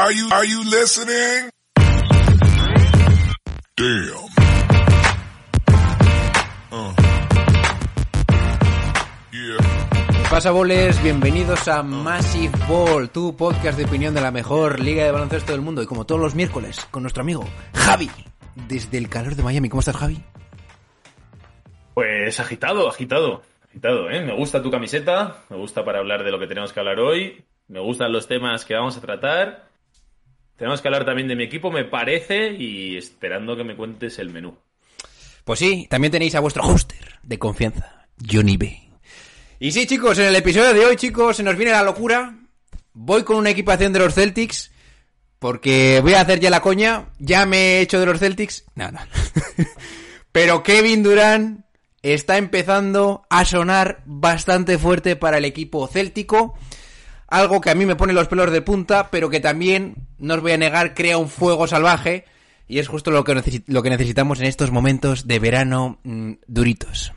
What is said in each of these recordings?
Are you, are you listening? Damn. Uh. Yeah. ¿Qué pasa, boles? Bienvenidos a Massive Ball, tu podcast de opinión de la mejor liga de baloncesto del mundo. Y como todos los miércoles, con nuestro amigo Javi, desde el calor de Miami. ¿Cómo estás, Javi? Pues agitado, agitado, agitado, ¿eh? Me gusta tu camiseta, me gusta para hablar de lo que tenemos que hablar hoy, me gustan los temas que vamos a tratar. Tenemos que hablar también de mi equipo, me parece, y esperando que me cuentes el menú. Pues sí, también tenéis a vuestro hoster de confianza, Johnny B. Y sí, chicos, en el episodio de hoy, chicos, se nos viene la locura. Voy con una equipación de los Celtics, porque voy a hacer ya la coña. Ya me he hecho de los Celtics. Nada. Pero Kevin Durant está empezando a sonar bastante fuerte para el equipo céltico. Algo que a mí me pone los pelos de punta, pero que también, no os voy a negar, crea un fuego salvaje. Y es justo lo que, lo que necesitamos en estos momentos de verano mm, duritos.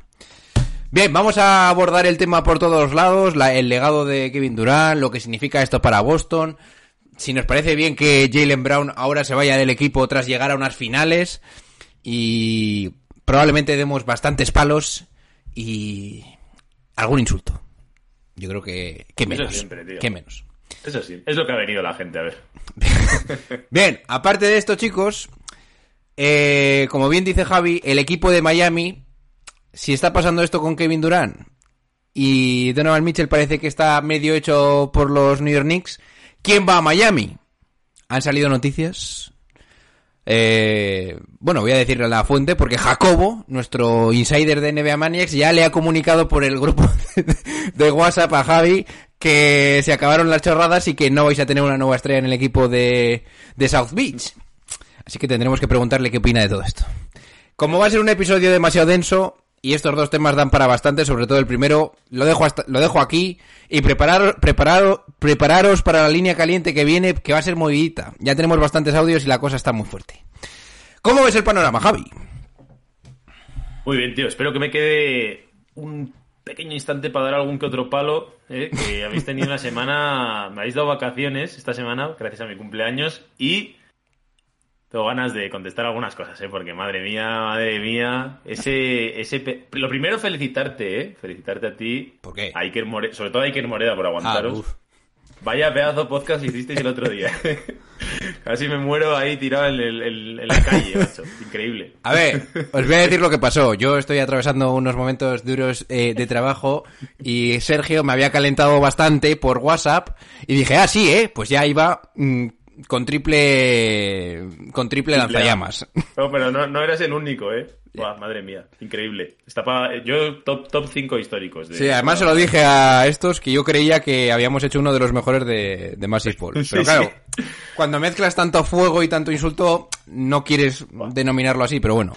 Bien, vamos a abordar el tema por todos lados, la- el legado de Kevin Durant, lo que significa esto para Boston, si nos parece bien que Jalen Brown ahora se vaya del equipo tras llegar a unas finales y probablemente demos bastantes palos y algún insulto. Yo creo que, que menos. siempre, tío. que menos. Eso sí, es lo que ha venido la gente a ver. Bien, aparte de esto, chicos, eh, como bien dice Javi, el equipo de Miami, si está pasando esto con Kevin Durant y Donovan Mitchell parece que está medio hecho por los New York Knicks, ¿quién va a Miami? Han salido noticias. Eh, bueno, voy a decirle la fuente porque Jacobo, nuestro insider de NBA Maniacs, ya le ha comunicado por el grupo de WhatsApp a Javi que se acabaron las chorradas y que no vais a tener una nueva estrella en el equipo de, de South Beach. Así que tendremos que preguntarle qué opina de todo esto. Como va a ser un episodio demasiado denso y estos dos temas dan para bastante, sobre todo el primero, lo dejo lo dejo aquí y preparar, preparar, prepararos para la línea caliente que viene, que va a ser movidita. Ya tenemos bastantes audios y la cosa está muy fuerte. ¿Cómo ves el panorama, Javi? Muy bien, tío, espero que me quede un pequeño instante para dar algún que otro palo, ¿eh? que habéis tenido una semana, me habéis dado vacaciones esta semana, gracias a mi cumpleaños, y tengo ganas de contestar algunas cosas, ¿eh? porque madre mía, madre mía, ese, ese, pe- lo primero felicitarte, ¿eh? felicitarte a ti, ¿Por qué? a Iker More- sobre todo a Iker Moreda por aguantaros. Ah. Vaya pedazo podcast hicisteis el otro día. Casi me muero ahí tirado en, el- en- en la calle, macho. Increíble. A ver, os voy a decir lo que pasó. Yo estoy atravesando unos momentos duros eh, de trabajo y Sergio me había calentado bastante por WhatsApp y dije, ah, sí, eh, pues ya iba mm, con triple con triple lanzallamas. No, pero no, no eras el único, ¿eh? Buah, madre mía, increíble. Está pa- Yo top top 5 históricos. De... Sí, además se lo dije a estos que yo creía que habíamos hecho uno de los mejores de, de Massive Ball. Pero Sí, claro, sí. cuando mezclas tanto fuego y tanto insulto, no quieres denominarlo así, pero bueno.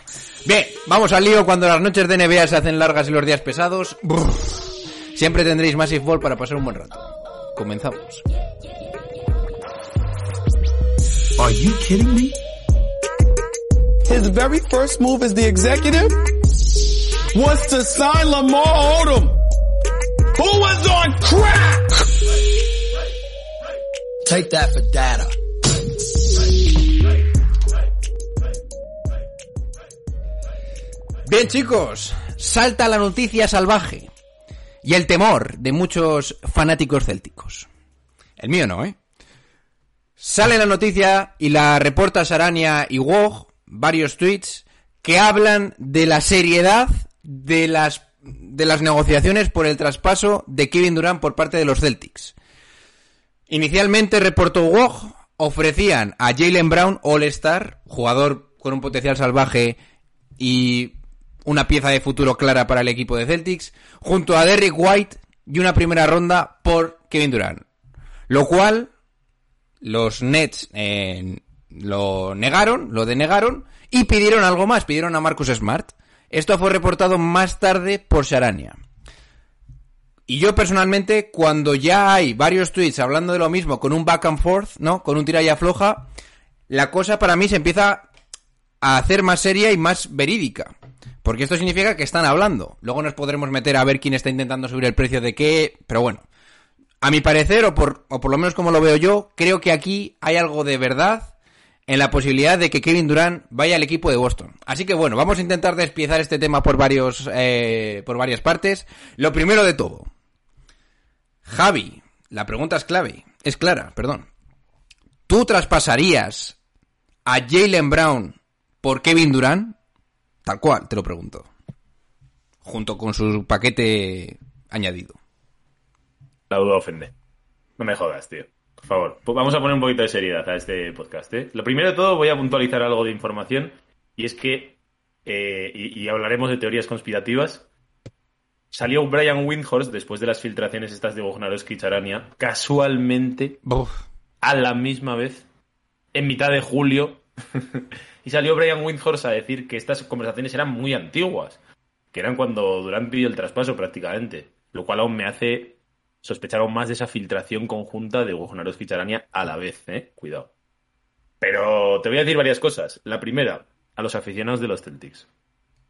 Bien, vamos al lío cuando las noches de NBA se hacen largas y los días pesados. siempre tendréis Massive Ball para pasar un buen rato. Comenzamos. Are you kidding me? His very first move as the executive was to sign Lamar Odom, who was on crack. Take that for data. Bien chicos, salta la noticia salvaje y el temor de muchos fanáticos célticos. El mío no, ¿eh? Sale la noticia y la reporta Sarania y Wog, varios tweets, que hablan de la seriedad de las, de las negociaciones por el traspaso de Kevin Durant por parte de los Celtics. Inicialmente, reportó Wog, ofrecían a Jalen Brown All-Star, jugador con un potencial salvaje y una pieza de futuro clara para el equipo de Celtics, junto a Derrick White y una primera ronda por Kevin Durant. Lo cual los Nets eh, lo negaron, lo denegaron y pidieron algo más, pidieron a Marcus Smart. Esto fue reportado más tarde por Sharania. Y yo personalmente, cuando ya hay varios tweets hablando de lo mismo, con un back and forth, ¿no? Con un tira y afloja, la cosa para mí se empieza a hacer más seria y más verídica. Porque esto significa que están hablando. Luego nos podremos meter a ver quién está intentando subir el precio de qué, pero bueno. A mi parecer, o por, o por lo menos como lo veo yo, creo que aquí hay algo de verdad en la posibilidad de que Kevin Durant vaya al equipo de Boston. Así que bueno, vamos a intentar despiezar este tema por varios, eh, por varias partes. Lo primero de todo, Javi, la pregunta es clave, es clara, perdón. ¿Tú traspasarías a Jalen Brown por Kevin Durant? Tal cual, te lo pregunto. Junto con su paquete añadido. La duda ofende. No me jodas, tío. Por favor, vamos a poner un poquito de seriedad a este podcast. ¿eh? Lo primero de todo, voy a puntualizar algo de información. Y es que, eh, y, y hablaremos de teorías conspirativas. Salió Brian Windhorst después de las filtraciones estas de Bognarowski y Charania, casualmente, a la misma vez, en mitad de julio. y salió Brian Windhorst a decir que estas conversaciones eran muy antiguas, que eran cuando Durant pidió el traspaso prácticamente, lo cual aún me hace sospechar aún más de esa filtración conjunta de Wojnarowski y Charania a la vez, ¿eh? Cuidado. Pero te voy a decir varias cosas. La primera, a los aficionados de los Celtics.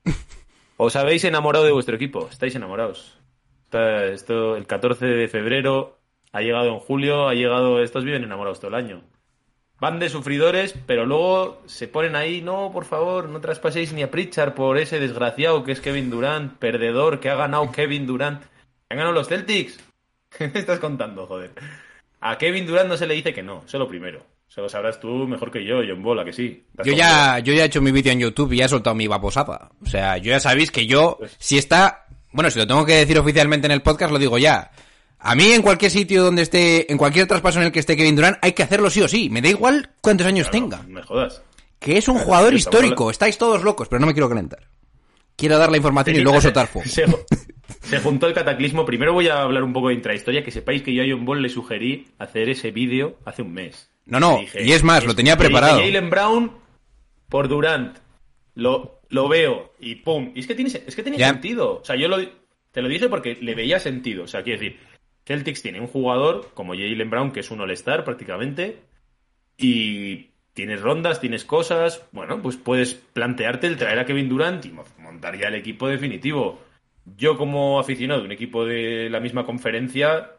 ¿Os habéis enamorado de vuestro equipo? ¿Estáis enamorados? Está- esto, el 14 de febrero ha llegado en julio, ha llegado, estos viven enamorados todo el año. Van de sufridores, pero luego se ponen ahí, no, por favor, no traspaséis ni a Pritchard por ese desgraciado que es Kevin Durant, perdedor que ha ganado Kevin Durant. ¿Han ganado los Celtics? ¿Qué me estás contando, joder? A Kevin Durant no se le dice que no, eso es lo primero. Eso lo sabrás tú mejor que yo, John Bola, que sí. Yo ya, yo ya he hecho mi vídeo en YouTube y ya he soltado mi baposada. O sea, yo ya sabéis que yo, si está, bueno, si lo tengo que decir oficialmente en el podcast, lo digo ya. A mí en cualquier sitio donde esté, en cualquier traspaso en el que esté Kevin Durant, hay que hacerlo sí o sí. Me da igual cuántos años Claro, tenga. me jodas. Que es un jugador histórico. Estáis todos locos, pero no me quiero calentar. Quiero dar la información y luego soltar fuego. Se, juntó el cataclismo. Primero voy a hablar un poco de intrahistoria, que sepáis que yo a John Ball le sugerí hacer ese vídeo hace un mes. No, no, dije, y es más, lo tenía preparado. Jalen Brown por Durant. Lo, lo veo y pum. Y es que tiene, es que tiene sentido. O sea, yo lo, te lo dije porque le veía sentido. O sea, quiero decir, Celtics tiene un jugador como Jalen Brown, que es un All-Star prácticamente, y tienes rondas, tienes cosas. Bueno, pues puedes plantearte el traer a Kevin Durant y mo- montar ya el equipo definitivo. Yo, como aficionado de un equipo de la misma conferencia,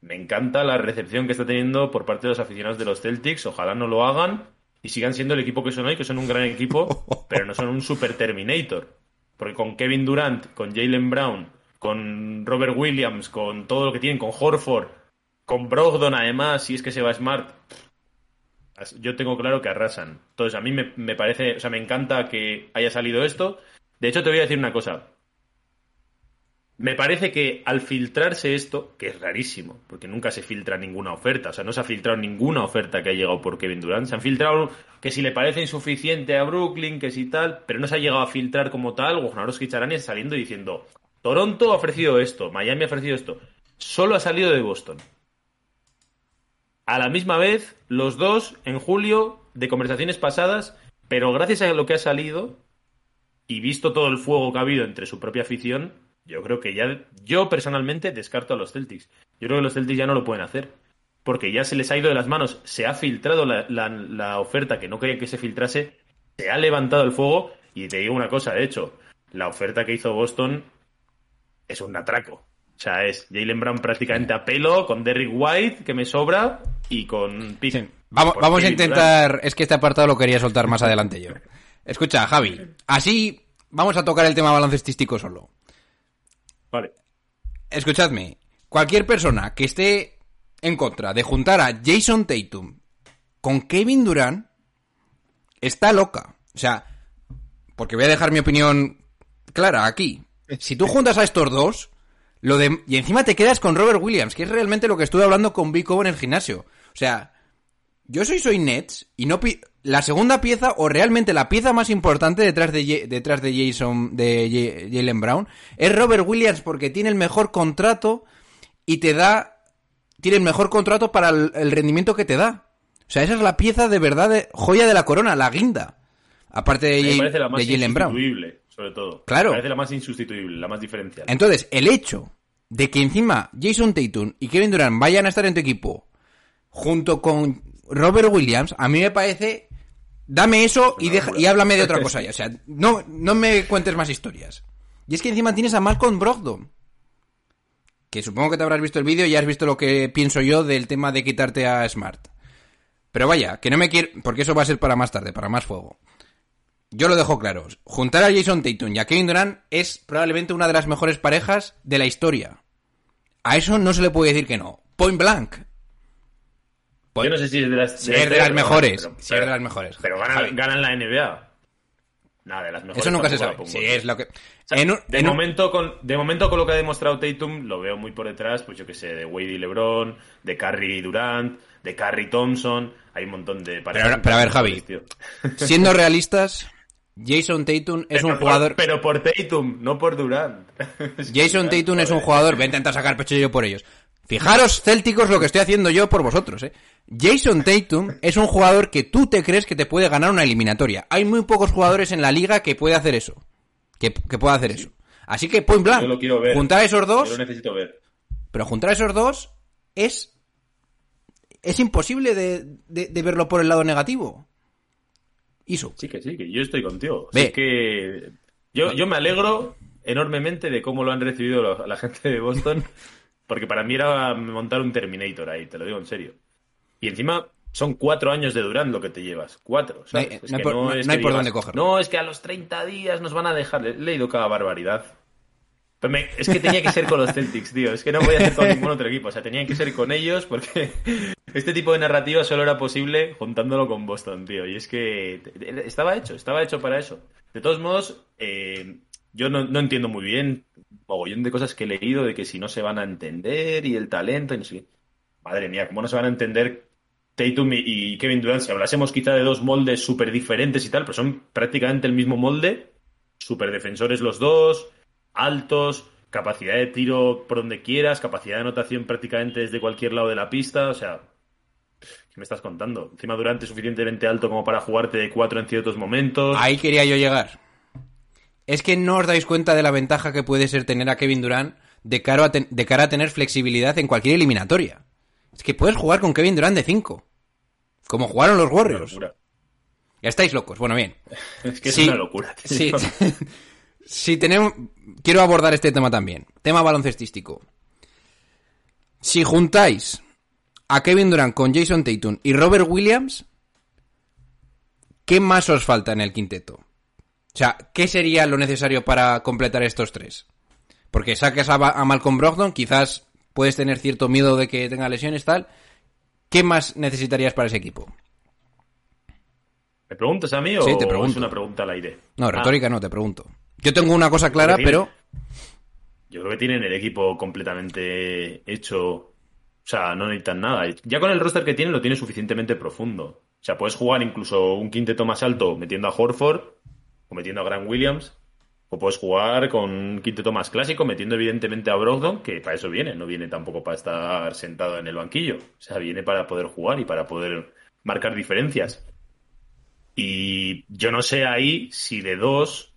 me encanta la recepción que está teniendo por parte de los aficionados de los Celtics. Ojalá no lo hagan y sigan siendo el equipo que son hoy, que son un gran equipo, pero no son un super Terminator. Porque con Kevin Durant, con Jalen Brown, con Robert Williams, con todo lo que tienen, con Horford, con Brogdon además, si es que se va Smart, yo tengo claro que arrasan. Entonces, a mí me, me parece, o sea, me encanta que haya salido esto. De hecho, te voy a decir una cosa. Me parece que al filtrarse esto, que es rarísimo, porque nunca se filtra ninguna oferta, o sea, no se ha filtrado ninguna oferta que ha llegado por Kevin Durant, se han filtrado que si le parece insuficiente a Brooklyn, que si tal, pero no se ha llegado a filtrar como tal, Wojnarowski Charania saliendo y diciendo, Toronto ha ofrecido esto, Miami ha ofrecido esto, solo ha salido de Boston. A la misma vez, los dos en julio de conversaciones pasadas, pero gracias a lo que ha salido y visto todo el fuego que ha habido entre su propia afición, yo creo que ya, yo personalmente descarto a los Celtics. Yo creo que los Celtics ya no lo pueden hacer. Porque ya se les ha ido de las manos, se ha filtrado la, la- la oferta que no querían que se filtrase, se ha levantado el fuego y te digo una cosa, de hecho, la oferta que hizo Boston es un atraco. O sea, es Jalen Brown prácticamente a pelo, con Derrick White, que me sobra, y con pick. Sí. Vamos, vamos a Durant. intentar. Es que este apartado lo quería soltar más adelante yo. Escucha, Javi. Así vamos a tocar el tema baloncestístico solo. Vale. Escuchadme. Cualquier persona que esté en contra de juntar a Jason Tatum con Kevin Durant está loca. O sea, porque voy a dejar mi opinión clara aquí. Si tú juntas a estos dos, lo de y encima te quedas con Robert Williams, que es realmente lo que estuve hablando con Vico en el gimnasio. O sea, yo soy soy Nets y no pi- la segunda pieza o realmente la pieza más importante detrás de Ye- detrás de Jason de Jalen Brown es Robert Williams porque tiene el mejor contrato y te da tiene el mejor contrato para el, el rendimiento que te da. O sea, esa es la pieza de verdad de joya de la corona, la guinda. Aparte de, Ye- parece la más de Jalen Brown. insustituible, sobre todo. Claro. Me parece la más insustituible, la más diferencial. Entonces, el hecho de que encima Jason Tatum y Kevin Durant vayan a estar en tu equipo junto con Robert Williams, a mí me parece. Dame eso y, deja, y háblame de otra cosa ya. O sea, no, no me cuentes más historias. Y es que encima tienes a Malcolm Brogdon. que supongo que te habrás visto el vídeo y has visto lo que pienso yo del tema de quitarte a Smart. Pero vaya, que no me quiero... Porque eso va a ser para más tarde, para más fuego. Yo lo dejo claro. Juntar a Jason Tatum y a Kevin Durant es probablemente una de las mejores parejas de la historia. A eso no se le puede decir que no. Point blank. Yo no sé si es de las, Si es de las mejores. Si es de las mejores. Pero ganan, ganan la NBA. Nada, de las mejores. Eso nunca se sabe. Si es lo que... O sea, en un- de, en un- momento con, de momento con lo que ha demostrado Tatum, lo veo muy por detrás, pues yo que sé, de Wade y LeBron, de Curry y Durant, de Curry Thompson, hay un montón de Pero- pero a ver, Javi, tío. Siendo realistas, Jason Tatum es Pero un por- jugador... pero por Tatum, no por Durant. Jason Tatum es un jugador... Voy a intentar sacar pecho yo por ellos. Fijaros, célticos, lo que estoy haciendo yo por vosotros, ¿eh? Jason Tatum es un jugador que tú te crees que te puede ganar una eliminatoria. Hay muy pocos jugadores en la liga que puede hacer eso. Que, que pueda hacer eso. Así que, point blank, Yo lo quiero ver. juntar a esos Yo dos, lo necesito ver. pero juntar a esos dos es... Es imposible de, de- de verlo por el lado negativo. Iso. Sí, que sí, que yo estoy contigo. Ve. Que yo, yo me alegro enormemente de cómo lo han recibido la gente de Boston, porque para mí era montar un Terminator ahí, te lo digo en serio. Y encima son cuatro años de Durant lo que te llevas, cuatro. ¿sabes? No hay- Es no que por- no- es no hay que por dónde cogerlo. No, es que a los 30 días nos van a dejar. He leído cada barbaridad. Pero me- es que tenía que ser con los Celtics, tío. Es que no voy a hacer con ningún otro equipo. O sea, tenían que ser con ellos porque este tipo de narrativa solo era posible juntándolo con Boston, tío. Y es que estaba hecho, estaba hecho para eso. De todos modos, eh, yo no, no entiendo muy bien mogollón de cosas que he leído de que si no se van a entender y el talento y no sé. Madre mía, ¿cómo no se van a entender Tatum y, Kevin Durant? Si hablásemos quizá de dos moldes súper diferentes y tal, pero son prácticamente el mismo molde. Súper defensores los dos, altos, capacidad de tiro por donde quieras, capacidad de anotación prácticamente desde cualquier lado de la pista. O sea, ¿qué me estás contando? Encima Durant es suficientemente alto como para jugarte de cuatro en ciertos momentos. Ahí quería yo llegar. Es que no os dais cuenta de la ventaja que puede ser tener a Kevin Durant de cara a, ten- de cara a tener flexibilidad en cualquier eliminatoria. Es que puedes jugar con Kevin Durant de 5. Como jugaron los Warriors. Ya estáis locos. Bueno, bien. Es que Sí. es una locura. Sí. si tenemos... Quiero abordar este tema también. Tema baloncestístico. Si juntáis a Kevin Durant con Jason Tatum y Robert Williams, ¿qué más os falta en el quinteto? O sea, ¿qué sería lo necesario para completar estos tres? Porque saques a, a Malcolm Brogdon, quizás puedes tener cierto miedo de que tenga lesiones, tal. ¿Qué más necesitarías para ese equipo? ¿Me preguntas a mí o Sí, te pregunto. es una pregunta al aire? No, Ah, retórica no, te pregunto. Yo tengo una cosa clara, pero... Yo creo que tienen el equipo completamente hecho. O sea, no necesitan nada. Ya con el roster que tienen lo tiene suficientemente profundo. O sea, puedes jugar incluso un quinteto más alto metiendo a Horford o metiendo a Grant Williams. O puedes jugar con un quinteto más clásico metiendo evidentemente a Brogdon, que para eso viene. No viene tampoco para estar sentado en el banquillo. O sea, viene para poder jugar y para poder marcar diferencias. Y yo no sé ahí si de dos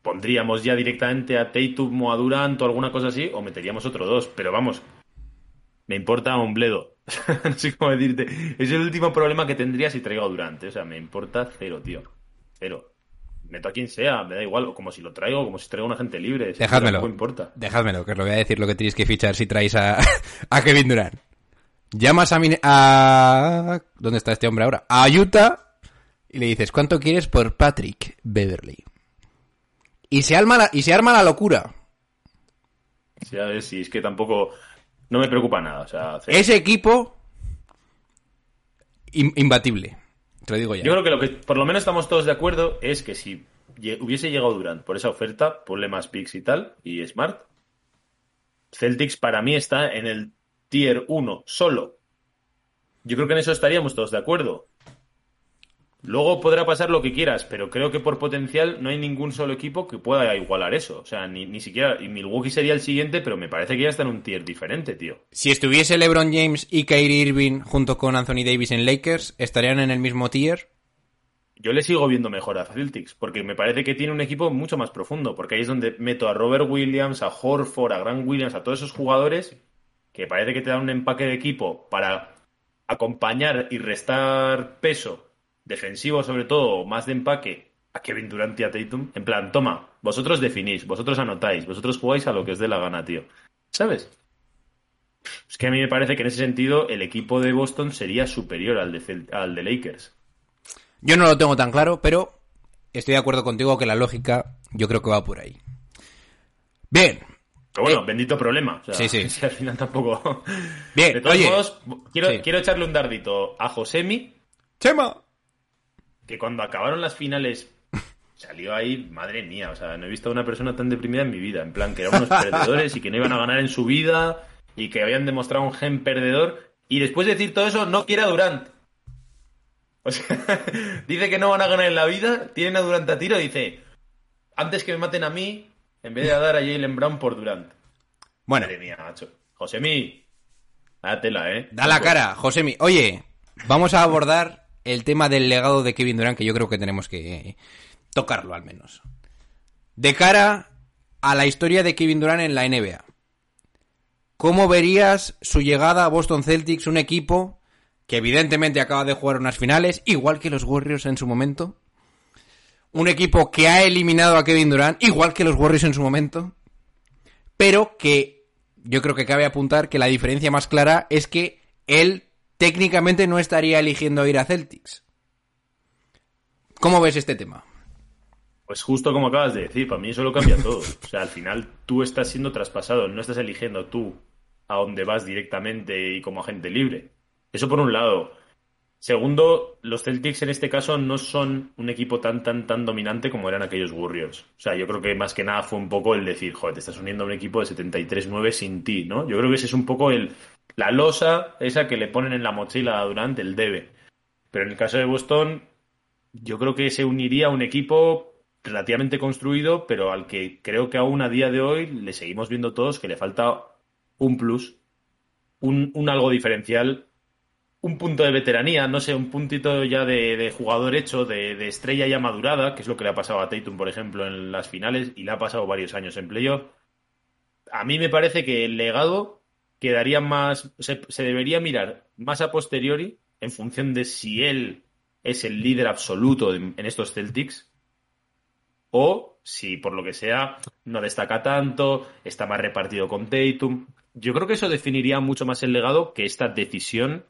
pondríamos ya directamente a Tatum o a Durant o alguna cosa así, o meteríamos otro dos. Pero vamos, me importa un bledo. no sé cómo decirte. Es el último problema que tendría si traigo a Durant. ¿eh? O sea, me importa cero, tío. Cero. Meto a quien sea, me da igual. O como si lo traigo, como si traigo a una gente libre. Dejádmelo. tampoco importa. Dejádmelo, que os lo voy a decir lo que tenéis que fichar si traéis a, a Kevin Durant. Llamas a, Min- a... ¿Dónde está este hombre ahora? A Utah y le dices, ¿cuánto quieres por Patrick Beverly? Y se arma la, y se arma la locura. Si, a ver, si es que tampoco... No me preocupa nada. O sea. Ese equipo... im- imbatible. Te lo digo ya. Yo creo que lo que por lo menos estamos todos de acuerdo es que si hubiese llegado Durant por esa oferta, ponle más picks y tal, y Smart, Celtics para mí está en el tier 1 solo. Yo creo que en eso estaríamos todos de acuerdo. Luego podrá pasar lo que quieras, pero creo que por potencial no hay ningún solo equipo que pueda igualar eso. O sea, ni, ni siquiera. Y Milwaukee sería el siguiente, pero me parece que ya está en un tier diferente, tío. Si estuviese LeBron James y Kyrie Irving junto con Anthony Davis en Lakers, ¿estarían en el mismo tier? Yo le sigo viendo mejor a Celtics, porque me parece que tiene un equipo mucho más profundo, porque ahí es donde meto a Robert Williams, a Horford, a Grant Williams, a todos esos jugadores que parece que te dan un empaque de equipo para acompañar y restar peso defensivo sobre todo, más de empaque a Kevin Durant y a Tatum. En plan, toma, vosotros definís, vosotros anotáis, vosotros jugáis a lo que os dé la gana, tío. ¿Sabes? Es que a mí me parece que en ese sentido el equipo de Boston sería superior al de, al de Lakers. Yo no lo tengo tan claro, pero estoy de acuerdo contigo que la lógica yo creo que va por ahí. Bien, Pero bueno, Eh, bendito problema. O sea, sí, sí. si al final tampoco. Bien, De todos oye. modos, quiero, Sí. quiero echarle un dardito a Josemi, Chema. Que cuando acabaron las finales salió ahí, madre mía, o sea, no he visto a una persona tan deprimida en mi vida. En plan, que eran unos perdedores y que no iban a ganar en su vida y que habían demostrado un gen perdedor. Y después de decir todo eso, no quiere a Durant. O sea, dice que no van a ganar en la vida, tienen a Durant a tiro y dice, antes que me maten a mí, en vez de dar a Jalen Brown por Durant. Bueno, Madre mía, macho. Josemi, dátela, ¿eh? da la cara, Josemi. Oye, vamos a abordar el tema del legado de Kevin Durant, que yo creo que tenemos que tocarlo al menos. De cara a la historia de Kevin Durant en la NBA. ¿Cómo verías su llegada a Boston Celtics, un equipo que evidentemente acaba de jugar unas finales, igual que los Warriors en su momento? Un equipo que ha eliminado a Kevin Durant, igual que los Warriors en su momento, pero que yo creo que cabe apuntar que la diferencia más clara es que él técnicamente no estaría eligiendo ir a Celtics. ¿Cómo ves este tema? Pues justo como acabas de decir, para mí eso lo cambia todo. O sea, al final tú estás siendo traspasado, no estás eligiendo tú a dónde vas directamente y como agente libre. Eso por un lado. Segundo, los Celtics en este caso no son un equipo tan, tan, tan dominante como eran aquellos Warriors. O sea, yo creo que más que nada fue un poco el decir, joder, te estás uniendo a un equipo de 73-9 sin ti, ¿no? Yo creo que ese es un poco el, la losa esa que le ponen en la mochila durante el debe. Pero en el caso de Boston, yo creo que se uniría a un equipo relativamente construido, pero al que creo que aún a día de hoy le seguimos viendo todos que le falta un plus, un, un algo diferencial, un punto de veteranía, no sé, un puntito ya de, de jugador hecho, de, de estrella ya madurada, que es lo que le ha pasado a Tatum, por ejemplo, en las finales, y le ha pasado varios años en playoff. A mí me parece que el legado quedaría más, se, se debería mirar más a posteriori en función de si él es el líder absoluto en, en estos Celtics o si por lo que sea no destaca tanto, está más repartido con Tatum. Yo creo que eso definiría mucho más el legado que esta decisión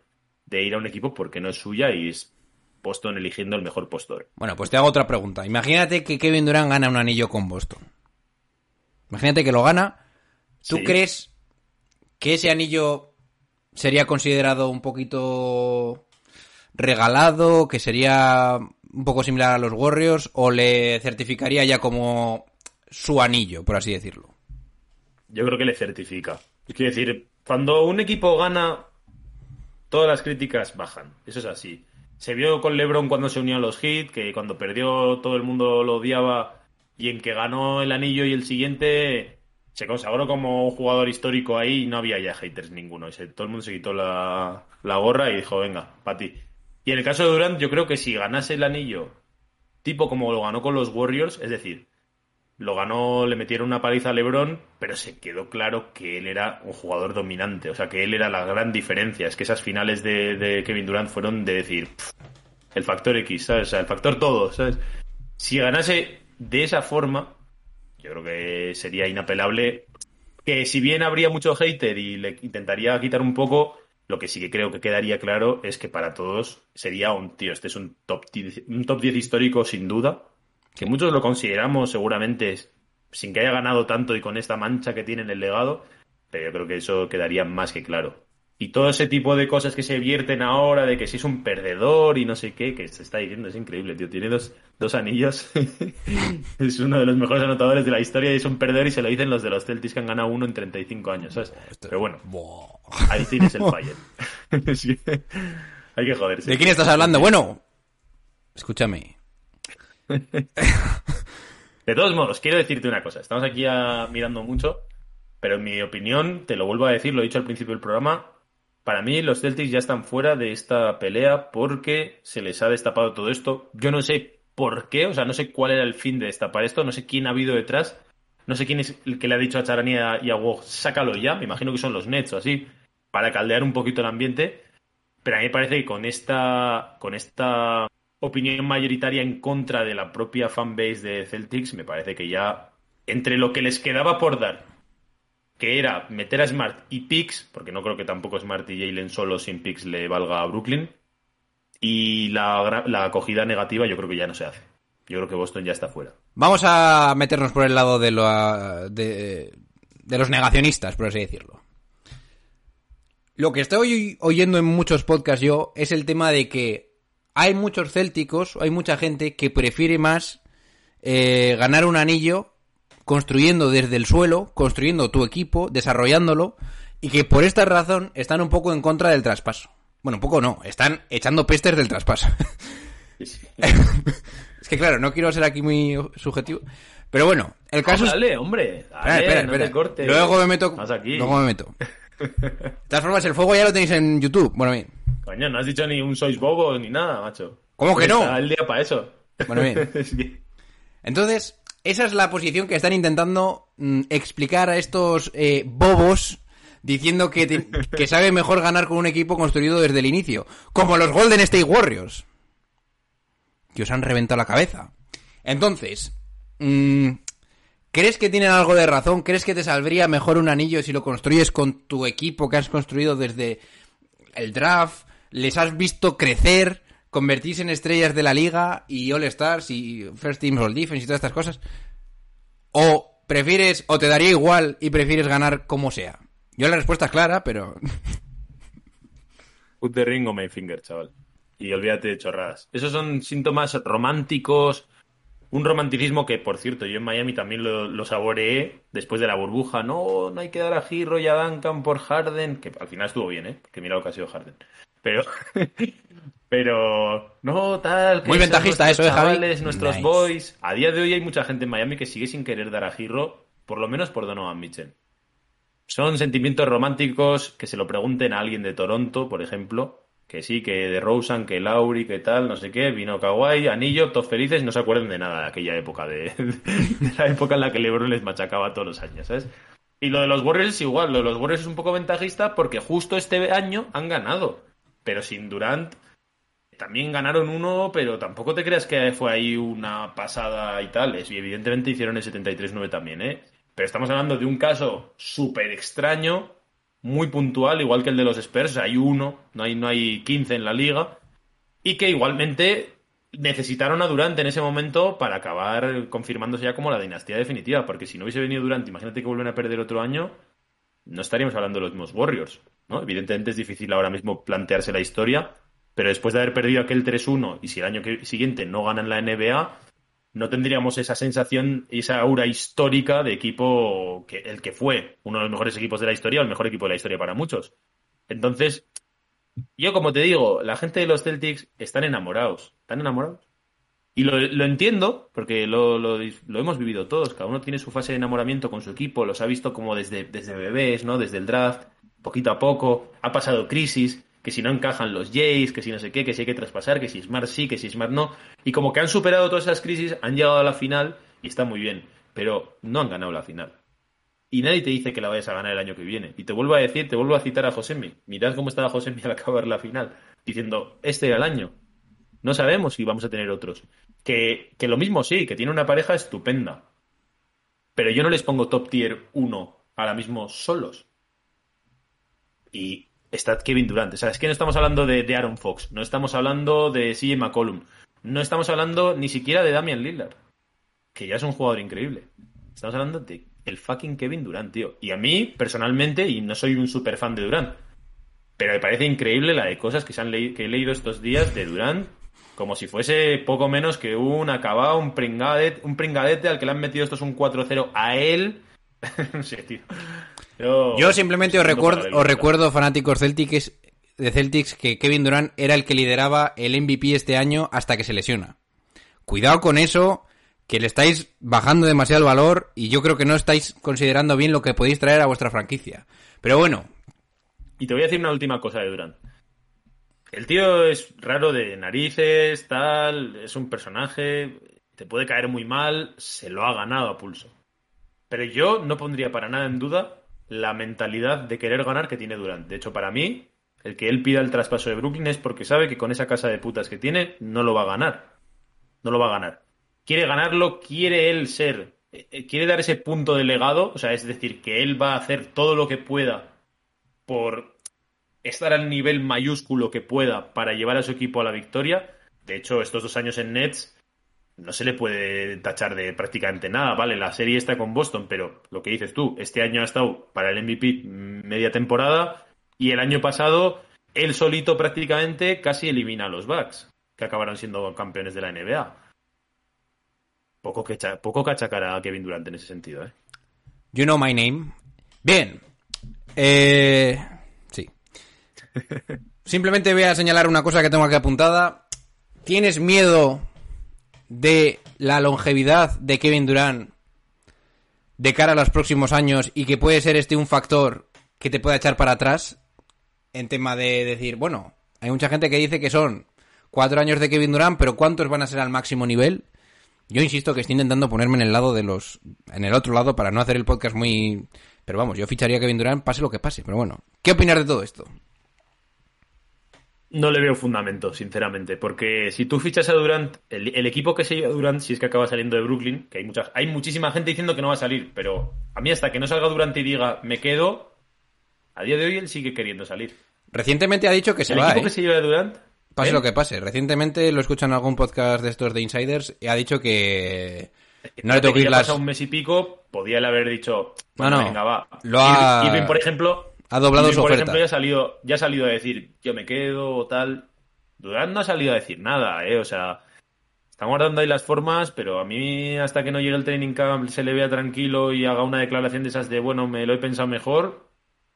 de ir a un equipo porque no es suya y es Boston eligiendo el mejor postor. Bueno, pues te hago otra pregunta. Imagínate que Kevin Durant gana un anillo con Boston. Imagínate que lo gana. ¿Tú Sí. crees que ese anillo sería considerado un poquito regalado, que sería un poco similar a los Warriors, o le certificaría ya como su anillo, por así decirlo? Yo creo que le certifica. Es decir, cuando un equipo gana, todas las críticas bajan. Eso es así. Se vio con LeBron cuando se unió a los Heat, que cuando perdió todo el mundo lo odiaba y en que ganó el anillo y el siguiente se consagró como un jugador histórico ahí y no había ya haters ninguno. Y todo el mundo se quitó la, la gorra y dijo, venga, para ti. Y en el caso de Durant, yo creo que si ganase el anillo, tipo como lo ganó con los Warriors, es decir, lo ganó, le metieron una paliza a LeBron, pero se quedó claro que él era un jugador dominante, o sea, que él era la gran diferencia. Es que esas finales de, Kevin Durant fueron de decir "Pff, el factor X, ¿sabes? O sea, el factor todo, ¿sabes? Si ganase de esa forma, yo creo que sería inapelable. Que si bien habría mucho hater y le intentaría quitar un poco, lo que sí que creo que quedaría claro es que para todos sería un tío, este es un top 10, un top 10 histórico sin duda, que muchos lo consideramos seguramente sin que haya ganado tanto y con esta mancha que tiene en el legado, pero yo creo que eso quedaría más que claro. Y todo ese tipo de cosas que se vierten ahora, de que si es un perdedor y no sé qué, que se está diciendo, es increíble, tío. Tiene dos, dos anillos. es uno de los mejores anotadores de la historia y es un perdedor y se lo dicen los de los Celtics que han ganado uno en 35 años, ¿sabes? Pero bueno, ahí tienes el fallo. Sí. Hay que joderse. ¿De quién estás hablando? Bueno, escúchame. De todos modos, quiero decirte una cosa. Estamos aquí mirando mucho, pero en mi opinión, te lo vuelvo a decir, lo he dicho al principio del programa, para mí los Celtics ya están fuera de esta pelea porque se les ha destapado todo esto. Yo no sé por qué, o sea, no sé cuál era el fin de destapar esto, no sé quién ha habido detrás, no sé quién es el que le ha dicho a Charani y a, Woj, sácalo ya, me imagino que son los Nets o así, para caldear un poquito el ambiente, pero a mí me parece que con esta, con esta opinión mayoritaria en contra de la propia fanbase de Celtics, me parece que ya entre lo que les quedaba por dar que era meter a Smart y Pix, porque no creo que tampoco Smart y Jalen solo sin Pix le valga a Brooklyn. Y la, la acogida negativa yo creo que ya no se hace. Yo creo que Boston ya está fuera. Vamos a meternos por el lado de, de los negacionistas, por así decirlo. Lo que estoy oyendo en muchos podcasts yo es el tema de que hay muchos célticos, hay mucha gente que prefiere más eh, ganar un anillo construyendo desde el suelo, construyendo tu equipo, desarrollándolo, y que por esta razón están un poco en contra del traspaso. Bueno, un poco no, están echando pestes del traspaso. Sí, sí. es que claro, no quiero ser aquí muy subjetivo. Pero bueno, el caso es... Dale, hombre. Dale, Espera, espera, no espera. te cortes. Luego me meto. Aquí. Luego me meto. De todas formas, el fuego ya lo tenéis en YouTube. Bueno, bien. Coño, no has dicho ni un sois bobo ni nada, macho. ¿Cómo que no? Está el día para eso. Bueno, bien. Es Entonces, esa es la posición que están intentando mm, explicar a estos eh, bobos diciendo que, te- que sabe mejor ganar con un equipo construido desde el inicio. Como los Golden State Warriors. Que os han reventado la cabeza. Entonces, mm, ¿crees que tienen algo de razón? ¿Crees que te saldría mejor un anillo si lo construyes con tu equipo que has construido desde el draft? ¿Les has visto crecer? Convertirse en estrellas de la liga y All Stars y First Team All Defense y todas estas cosas? ¿O prefieres, o te daría igual y prefieres ganar como sea? Yo la respuesta es clara, pero... Put the ring on my finger, chaval. Y olvídate de chorradas. Esos son síntomas románticos. Un romanticismo que, por cierto, yo en Miami también lo, saboreé después de la burbuja. No, no hay que dar a Giro y a Duncan por Harden. Que al final estuvo bien, ¿eh? Porque mira lo que ha sido Harden. Pero. Pero. No, tal. que Muy ventajista eso, ¿eh, Javi? chavales, Nuestros Nice. boys. A día de hoy hay mucha gente en Miami que sigue sin querer dar a Giro. Por lo menos por Donovan Mitchell. Son sentimientos románticos que se lo pregunten a alguien de Toronto, por ejemplo. Que sí, que de Rosen, que Lauri, que tal, no sé qué, vino Kawhi, anillo, todos felices, no se acuerdan de nada de aquella época, de, de la época en la que LeBron les machacaba todos los años, ¿sabes? Y lo de los Warriors es igual, lo de los Warriors es un poco ventajista porque justo este año han ganado. Pero sin Durant también ganaron uno, pero tampoco te creas que fue ahí una pasada y tal. Y evidentemente hicieron el 73-9 también, ¿eh? Pero estamos hablando de un caso súper extraño, muy puntual, igual que el de los Spurs. Hay uno, no hay, no hay 15 en la liga. Y que igualmente necesitaron a Durant en ese momento para acabar confirmándose ya como la dinastía definitiva. Porque si no hubiese venido Durant, imagínate que vuelven a perder otro año, no estaríamos hablando de los mismos Warriors. Evidentemente es difícil ahora mismo plantearse la historia, pero después de haber perdido aquel 3-1 y si el año siguiente no ganan la NBA, no tendríamos esa sensación y esa aura histórica de equipo que el que fue uno de los mejores equipos de la historia o el mejor equipo de la historia para muchos. Entonces, yo como te digo, la gente de los Celtics están enamorados, están enamorados. Y lo, lo entiendo, porque lo, lo- lo hemos vivido todos. Cada uno tiene su fase de enamoramiento con su equipo, los ha visto como desde, desde bebés, ¿no? Desde el draft, poquito a poco. Ha pasado crisis, que si no encajan los Jays, que si no sé qué, que si hay que traspasar, que si Smart sí, que si Smart no. Y como que han superado todas esas crisis, han llegado a la final y está muy bien. Pero no han ganado la final. Y nadie te dice que la vayas a ganar el año que viene. Y te vuelvo a decir, te vuelvo a citar a Josemi. Mirad cómo estaba Josemi al acabar la final. Diciendo, este era el año. No sabemos si vamos a tener otros. Que, que lo mismo sí, que tiene una pareja estupenda. Pero yo no les pongo top tier 1 ahora mismo solos. Y está Kevin Durant. O sea, es que no estamos hablando de, Aaron Fox. No estamos hablando de CJ McCollum. No estamos hablando ni siquiera de Damian Lillard. Que ya es un jugador increíble. Estamos hablando de el fucking Kevin Durant, tío. Y a mí, personalmente, y no soy un super fan de Durant, pero me parece increíble la de cosas que, se han que he leído estos días de Durant, como si fuese poco menos que un acabado, un pringadete, un pringadete al que le han metido estos un 4-0 a él. no sé, tío. Yo, Yo simplemente os recuerdo, os recuerdo, fanáticos Celtics, de Celtics, que Kevin Durant era el que lideraba el MVP este año hasta que se lesiona. Cuidado con eso, que le estáis bajando demasiado el valor y yo creo que no estáis considerando bien lo que podéis traer a vuestra franquicia. Pero bueno, Y te voy a decir una última cosa de Durant. El tío es raro de narices, tal, es un personaje, te puede caer muy mal, se lo ha ganado a pulso. Pero yo no pondría para nada en duda la mentalidad de querer ganar que tiene Durant. De hecho, para mí, el que él pida el traspaso de Brooklyn es porque sabe que con esa casa de putas que tiene no lo va a ganar. No lo va a ganar. Quiere ganarlo, quiere él ser eh, quiere dar ese punto de legado, o sea, es decir, que él va a hacer todo lo que pueda por estar al nivel mayúsculo que pueda para llevar a su equipo a la victoria. De hecho, estos dos años en Nets no se le puede tachar de prácticamente nada, ¿vale? La serie está con Boston, pero lo que dices tú, este año ha estado para el MVP media temporada y el año pasado él solito prácticamente casi elimina a los Bucks, que acabaron siendo campeones de la NBA. Poco que, poco que achacar a Kevin Durant en ese sentido, ¿eh? You know my name. Bien. Eh, sí. Simplemente voy a señalar una cosa que tengo aquí apuntada. ¿Tienes miedo de la longevidad de Kevin Durant de cara a los próximos años y que puede ser este un factor que te pueda echar para atrás en tema de decir, bueno, hay mucha gente que dice que son cuatro años de Kevin Durant, pero ¿cuántos van a ser al máximo nivel? Yo insisto que estoy intentando ponerme en el lado de los. en el otro lado para no hacer el podcast muy. Pero vamos, yo ficharía a Kevin Durant, pase lo que pase. Pero bueno, ¿qué opinas de todo esto? No le veo fundamento, sinceramente, porque si tú fichas a Durant, el, el equipo que se lleva a Durant, si es que acaba saliendo de Brooklyn, que hay muchas, hay muchísima gente diciendo que no va a salir, pero a mí hasta que no salga Durant y diga me quedo, a día de hoy él sigue queriendo salir. Recientemente ha dicho que se el va, equipo ¿eh? que se lleva a Durant, Pase ¿eh? lo que pase. Recientemente lo escuchan en algún podcast de estos de Insiders y ha dicho que. No le tengo que ir las. un mes y pico, podía él haber dicho, bueno, no. venga, va. Lo ha- Irving, por ejemplo, ha doblado su por oferta. ejemplo, ya ha salido, ya ha salido a decir, yo me quedo o tal. Durant no ha salido a decir nada, eh, o sea, están guardando ahí las formas, pero a mí hasta que no llegue el training camp se le vea tranquilo y haga una declaración de esas de, bueno, me lo he pensado mejor,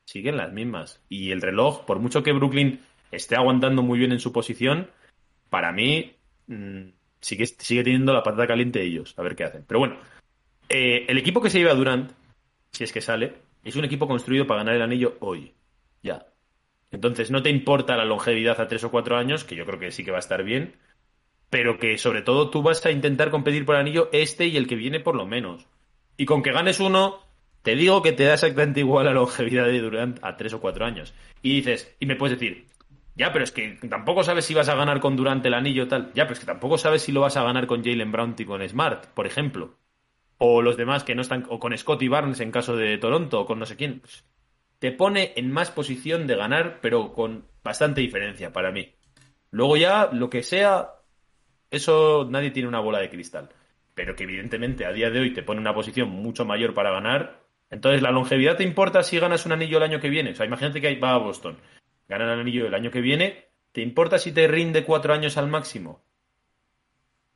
siguen las mismas. Y el reloj, por mucho que Brooklyn esté aguantando muy bien en su posición, para mí mm, sigue, sigue teniendo la patata caliente ellos, a ver qué hacen. Pero bueno, eh, el equipo que se lleva a Durant, si es que sale, es un equipo construido para ganar el anillo hoy. Ya. Entonces no te importa la longevidad a tres o cuatro años, que yo creo que sí que va a estar bien, pero que sobre todo tú vas a intentar competir por el anillo este y el que viene por lo menos. Y con que ganes uno, te digo que te da exactamente igual la longevidad de Durant a tres o cuatro años. Y dices, y me puedes decir, ya, pero es que tampoco sabes si vas a ganar con Durant el anillo tal. Ya, pero es que tampoco sabes si lo vas a ganar con Jalen Brown y con Smart, por ejemplo. O los demás que no están, o con Scotty Barnes en caso de Toronto, o con no sé quién. Pues, te pone en más posición de ganar, pero con bastante diferencia para mí. Luego ya, lo que sea, eso nadie tiene una bola de cristal. Pero que evidentemente a día de hoy te pone una posición mucho mayor para ganar. Entonces, ¿la longevidad te importa si ganas un anillo el año que viene? O sea, imagínate que va a Boston, gana el anillo el año que viene, ¿te importa si te rinde cuatro años al máximo?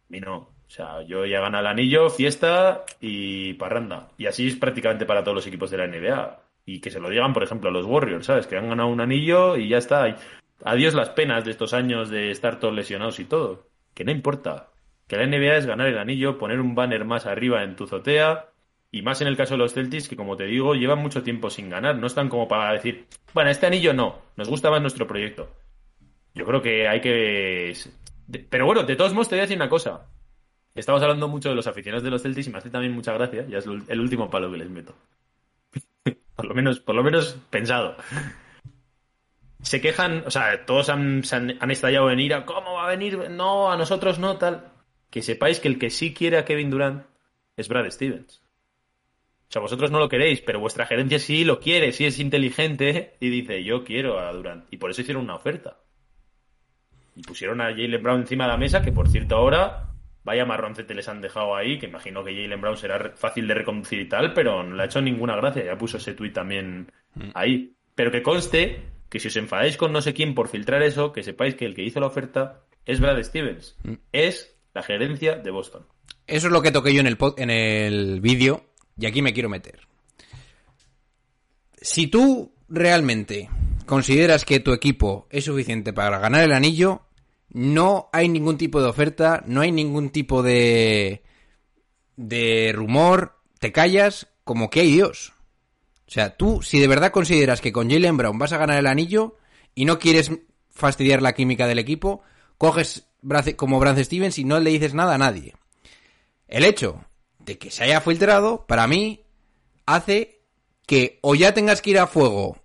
A mí no. O sea, yo ya gana el anillo, fiesta y parranda. Y así es prácticamente para todos los equipos de la NBA. Y que se lo digan, por ejemplo, a los Warriors, ¿sabes? Que han ganado un anillo y ya está. Adiós las penas de estos años de estar todos lesionados y todo. Que no importa. Que la NBA es ganar el anillo, poner un banner más arriba en tu azotea. Y más en el caso de los Celtics, que como te digo, llevan mucho tiempo sin ganar. No están como para decir, bueno, este anillo no, nos gusta más nuestro proyecto. Yo creo que hay que... Pero bueno, de todos modos te voy a decir una cosa. Estamos hablando mucho de los aficionados de los Celtics y me hace también mucha gracia. Ya es el último palo que les meto. por lo menos, por lo menos pensado. Se quejan, o sea, todos han, han, han estallado en ira. ¿Cómo va a venir? No, a nosotros no, tal. Que sepáis que el que sí quiere a Kevin Durant es Brad Stevens. O sea, vosotros no lo queréis, pero vuestra gerencia sí lo quiere, sí es inteligente y dice, yo quiero a Durant. Y por eso hicieron una oferta. Y pusieron a Jalen Brown encima de la mesa, que por cierto ahora, vaya marroncete les han dejado ahí, que imagino que Jalen Brown será fácil de reconducir y tal, pero no le ha hecho ninguna gracia. Ya puso ese tuit también ahí. Pero que conste que si os enfadáis con no sé quién por filtrar eso, que sepáis que el que hizo la oferta es Brad Stevens. Es la gerencia de Boston. Eso es lo que toqué yo en el, pod- en el vídeo y aquí me quiero meter. Si tú realmente consideras que tu equipo es suficiente para ganar el anillo, no hay ningún tipo de oferta, no hay ningún tipo de de rumor, te callas como que hay Dios. O sea, tú si de verdad consideras que con Jalen Brown vas a ganar el anillo y no quieres fastidiar la química del equipo, coges como Brance Stevens y no le dices nada a nadie. El hecho de que se haya filtrado, para mí, hace que o ya tengas que ir a fuego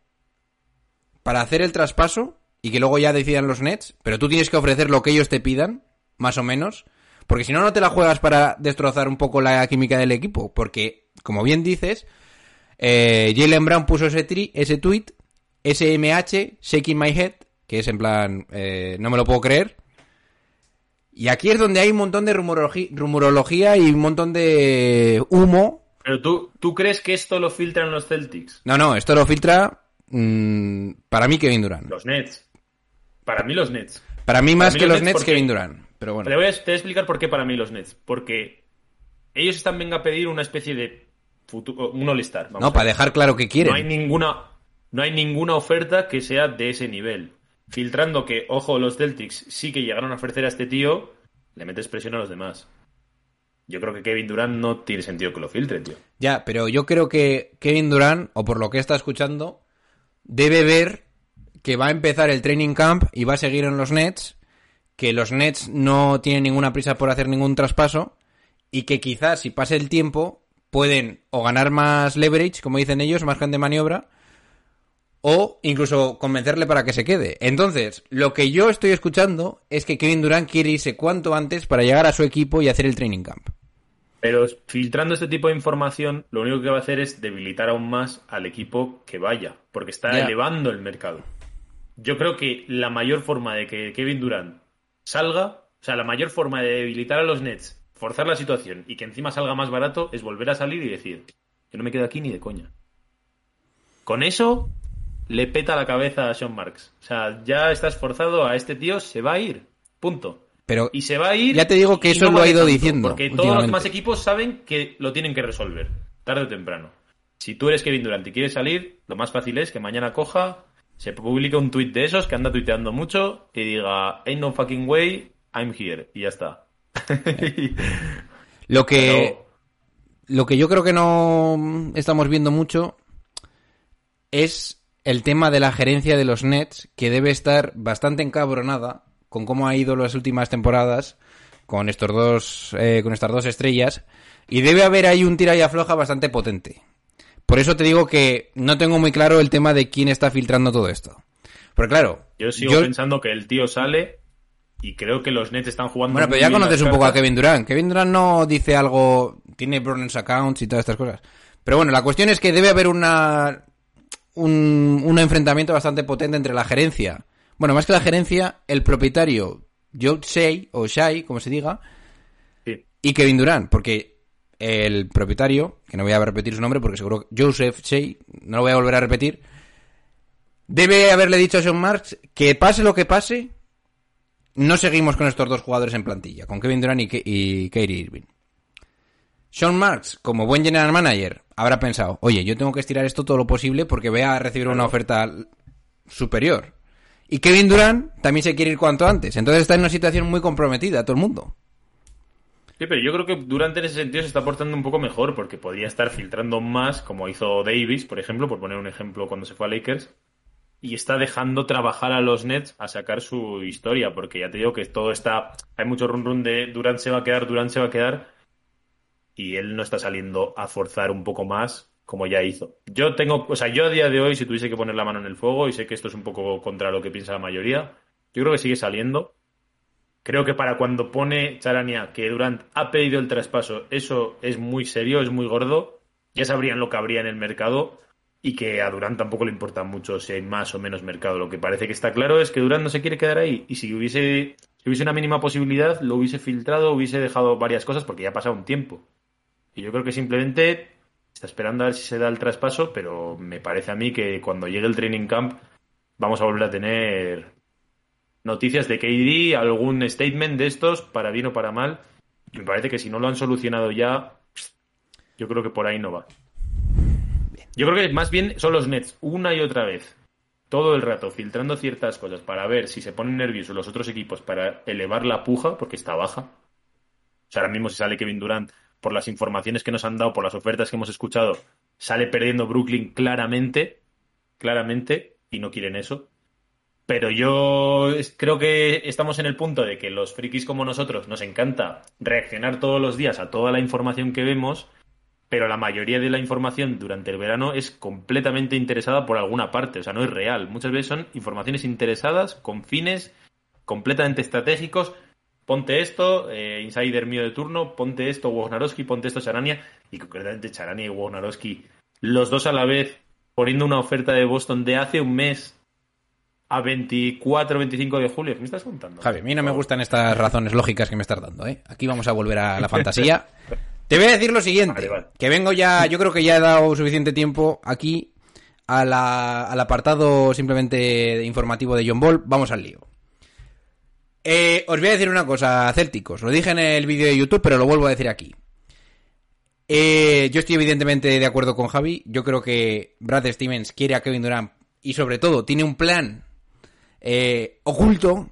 para hacer el traspaso y que luego ya decidan los Nets, pero tú tienes que ofrecer lo que ellos te pidan, más o menos, Porque si no, no te la juegas para destrozar un poco la química del equipo. Porque, como bien dices, eh, Jalen Brown puso ese, tri, ese tweet, SMH, Shaking My Head, que es en plan, eh, no me lo puedo creer. Y aquí es donde hay un montón de rumorología y un montón de humo. Pero tú, ¿tú crees que esto lo filtran los Celtics? No, no, esto lo filtra mm, para mí Kevin Durant. Los Nets. Para mí los Nets. Para mí más mí que los Nets porque- Kevin Durant. Pero Te bueno. voy, a, te voy a explicar por qué para mí los Nets. Porque ellos están venga a pedir una especie de futuro, un All-Star. No, para dejar claro que No hay quieren. ninguna, no hay ninguna oferta que sea de ese nivel. Filtrando que, ojo, los Celtics sí que llegaron a ofrecer a este tío, le metes presión a los demás. Yo creo que Kevin Durant no tiene sentido que lo filtre, tío. Ya, pero yo creo que Kevin Durant, o por lo que está escuchando, debe ver que va a empezar el training camp y va a seguir en los Nets, que los Nets no tienen ninguna prisa por hacer ningún traspaso y que quizás si pase el tiempo pueden o ganar más leverage, como dicen ellos, margen de maniobra, o incluso convencerle para que se quede. Entonces, lo que yo estoy escuchando es que Kevin Durant quiere irse cuanto antes para llegar a su equipo y hacer el training camp. Pero filtrando este tipo de información, lo único que va a hacer es debilitar aún más al equipo que vaya, porque está elevando el mercado. Yo creo que la mayor forma de que Kevin Durant salga, o sea, la mayor forma de debilitar a los Nets, forzar la situación y que encima salga más barato, es volver a salir y decir, que no me quedo aquí ni de coña. Con eso le peta la cabeza a Sean Marks. O sea, ya está esforzado a este tío, se va a ir. Punto. Pero Y se va a ir. Ya te digo que eso no lo ha ido diciendo Porque todos los demás equipos saben que lo tienen que resolver, tarde o temprano. Si tú eres Kevin Durant y quieres salir, lo más fácil es que mañana coja, se publique un tuit de esos que anda tuiteando mucho y diga, ain't no fucking way, I'm here. Y ya está. Lo que, Pero- lo que yo creo que no estamos viendo mucho es el tema de la gerencia de los Nets, que debe estar bastante encabronada con cómo ha ido las últimas temporadas con estos dos, eh, con estas dos estrellas, y debe haber ahí un tira y afloja bastante potente. Por eso te digo que no tengo muy claro el tema de quién está filtrando todo esto. Porque claro, Yo sigo yo- pensando que el tío sale y creo que los Nets están jugando. Bueno, pero ya bien conoces un poco a. Kevin Durant. Kevin Durant no dice algo, tiene burners accounts y todas estas cosas. Pero bueno, la cuestión es que debe haber una un, un enfrentamiento bastante potente entre la gerencia. Bueno, más que la gerencia, el propietario Joe Shea, o Shai, como se diga, Sí. y Kevin Durant, porque el propietario, que no voy a repetir su nombre porque seguro que Joseph Shea, no lo voy a volver a repetir, debe haberle dicho a Sean Marks que pase lo que pase, no seguimos con estos dos jugadores en plantilla, con Kevin Durant y, Ke- y Kyrie Irving. Sean Marks, como buen general manager, habrá pensado, oye, yo tengo que estirar esto todo lo posible porque voy a recibir una oferta superior. Y Kevin Durant también se quiere ir cuanto antes. Entonces está en una situación muy comprometida, todo el mundo. Sí, pero yo creo que Durant en ese sentido se está portando un poco mejor porque podría estar filtrando más, como hizo Davis, por ejemplo, por poner un ejemplo cuando se fue a Lakers, y está dejando trabajar a los Nets a sacar su historia, porque ya te digo que todo está. Hay mucho run run de Durant se va a quedar, Durant se va a quedar, y él no está saliendo a forzar un poco más como ya hizo. Yo tengo, o sea, yo a día de hoy, si tuviese que poner la mano en el fuego, y sé que esto es un poco contra lo que piensa la mayoría, yo creo que sigue saliendo. Creo que para cuando pone Charania que Durant ha pedido el traspaso, eso es muy serio, es muy gordo. Ya sabrían lo que habría en el mercado y que a Durant tampoco le importa mucho si hay más o menos mercado. Lo que parece que está claro es que Durant no se quiere quedar ahí y si hubiese, si hubiese una mínima posibilidad, lo hubiese filtrado, hubiese dejado varias cosas porque ya ha pasado un tiempo. Y yo creo que simplemente está esperando a ver si se da el traspaso, pero me parece a mí que cuando llegue el training camp vamos a volver a tener noticias de KD, algún statement de estos, para bien o para mal. Y me parece que si no lo han solucionado ya, yo creo que por ahí no va. Yo creo que más bien son los Nets, una y otra vez, todo el rato, filtrando ciertas cosas para ver si se ponen nerviosos los otros equipos para elevar la puja, porque está baja. O sea, ahora mismo si sale Kevin Durant, por las informaciones que nos han dado, por las ofertas que hemos escuchado, sale perdiendo Brooklyn claramente, claramente, y no quieren eso. Pero yo creo que estamos en el punto de que los frikis como nosotros nos encanta reaccionar todos los días a toda la información que vemos, pero la mayoría de la información durante el verano es completamente interesada por alguna parte, o sea, no es real. Muchas veces son informaciones interesadas con fines completamente estratégicos ponte esto, eh, insider mío de turno, ponte esto, Wognarowski, ponte esto, Charania, y concretamente Charania y Wognarowski, los dos a la vez, poniendo una oferta de Boston de hace un mes a 24 25 de julio. ¿Qué me estás contando? Javi, a mí no me gustan estas razones lógicas que me estás dando, ¿eh? Aquí vamos a volver a la fantasía. Te voy a decir lo siguiente, Vale, vale. que vengo ya, yo creo que ya he dado suficiente tiempo aquí a la- al apartado simplemente informativo de John Ball. Vamos al lío. Eh, os voy a decir una cosa, célticos. Lo dije en el vídeo de YouTube, pero lo vuelvo a decir aquí. Eh, yo estoy evidentemente de acuerdo con Javi. Yo creo que Brad Stevens quiere a Kevin Durant y sobre todo tiene un plan eh, oculto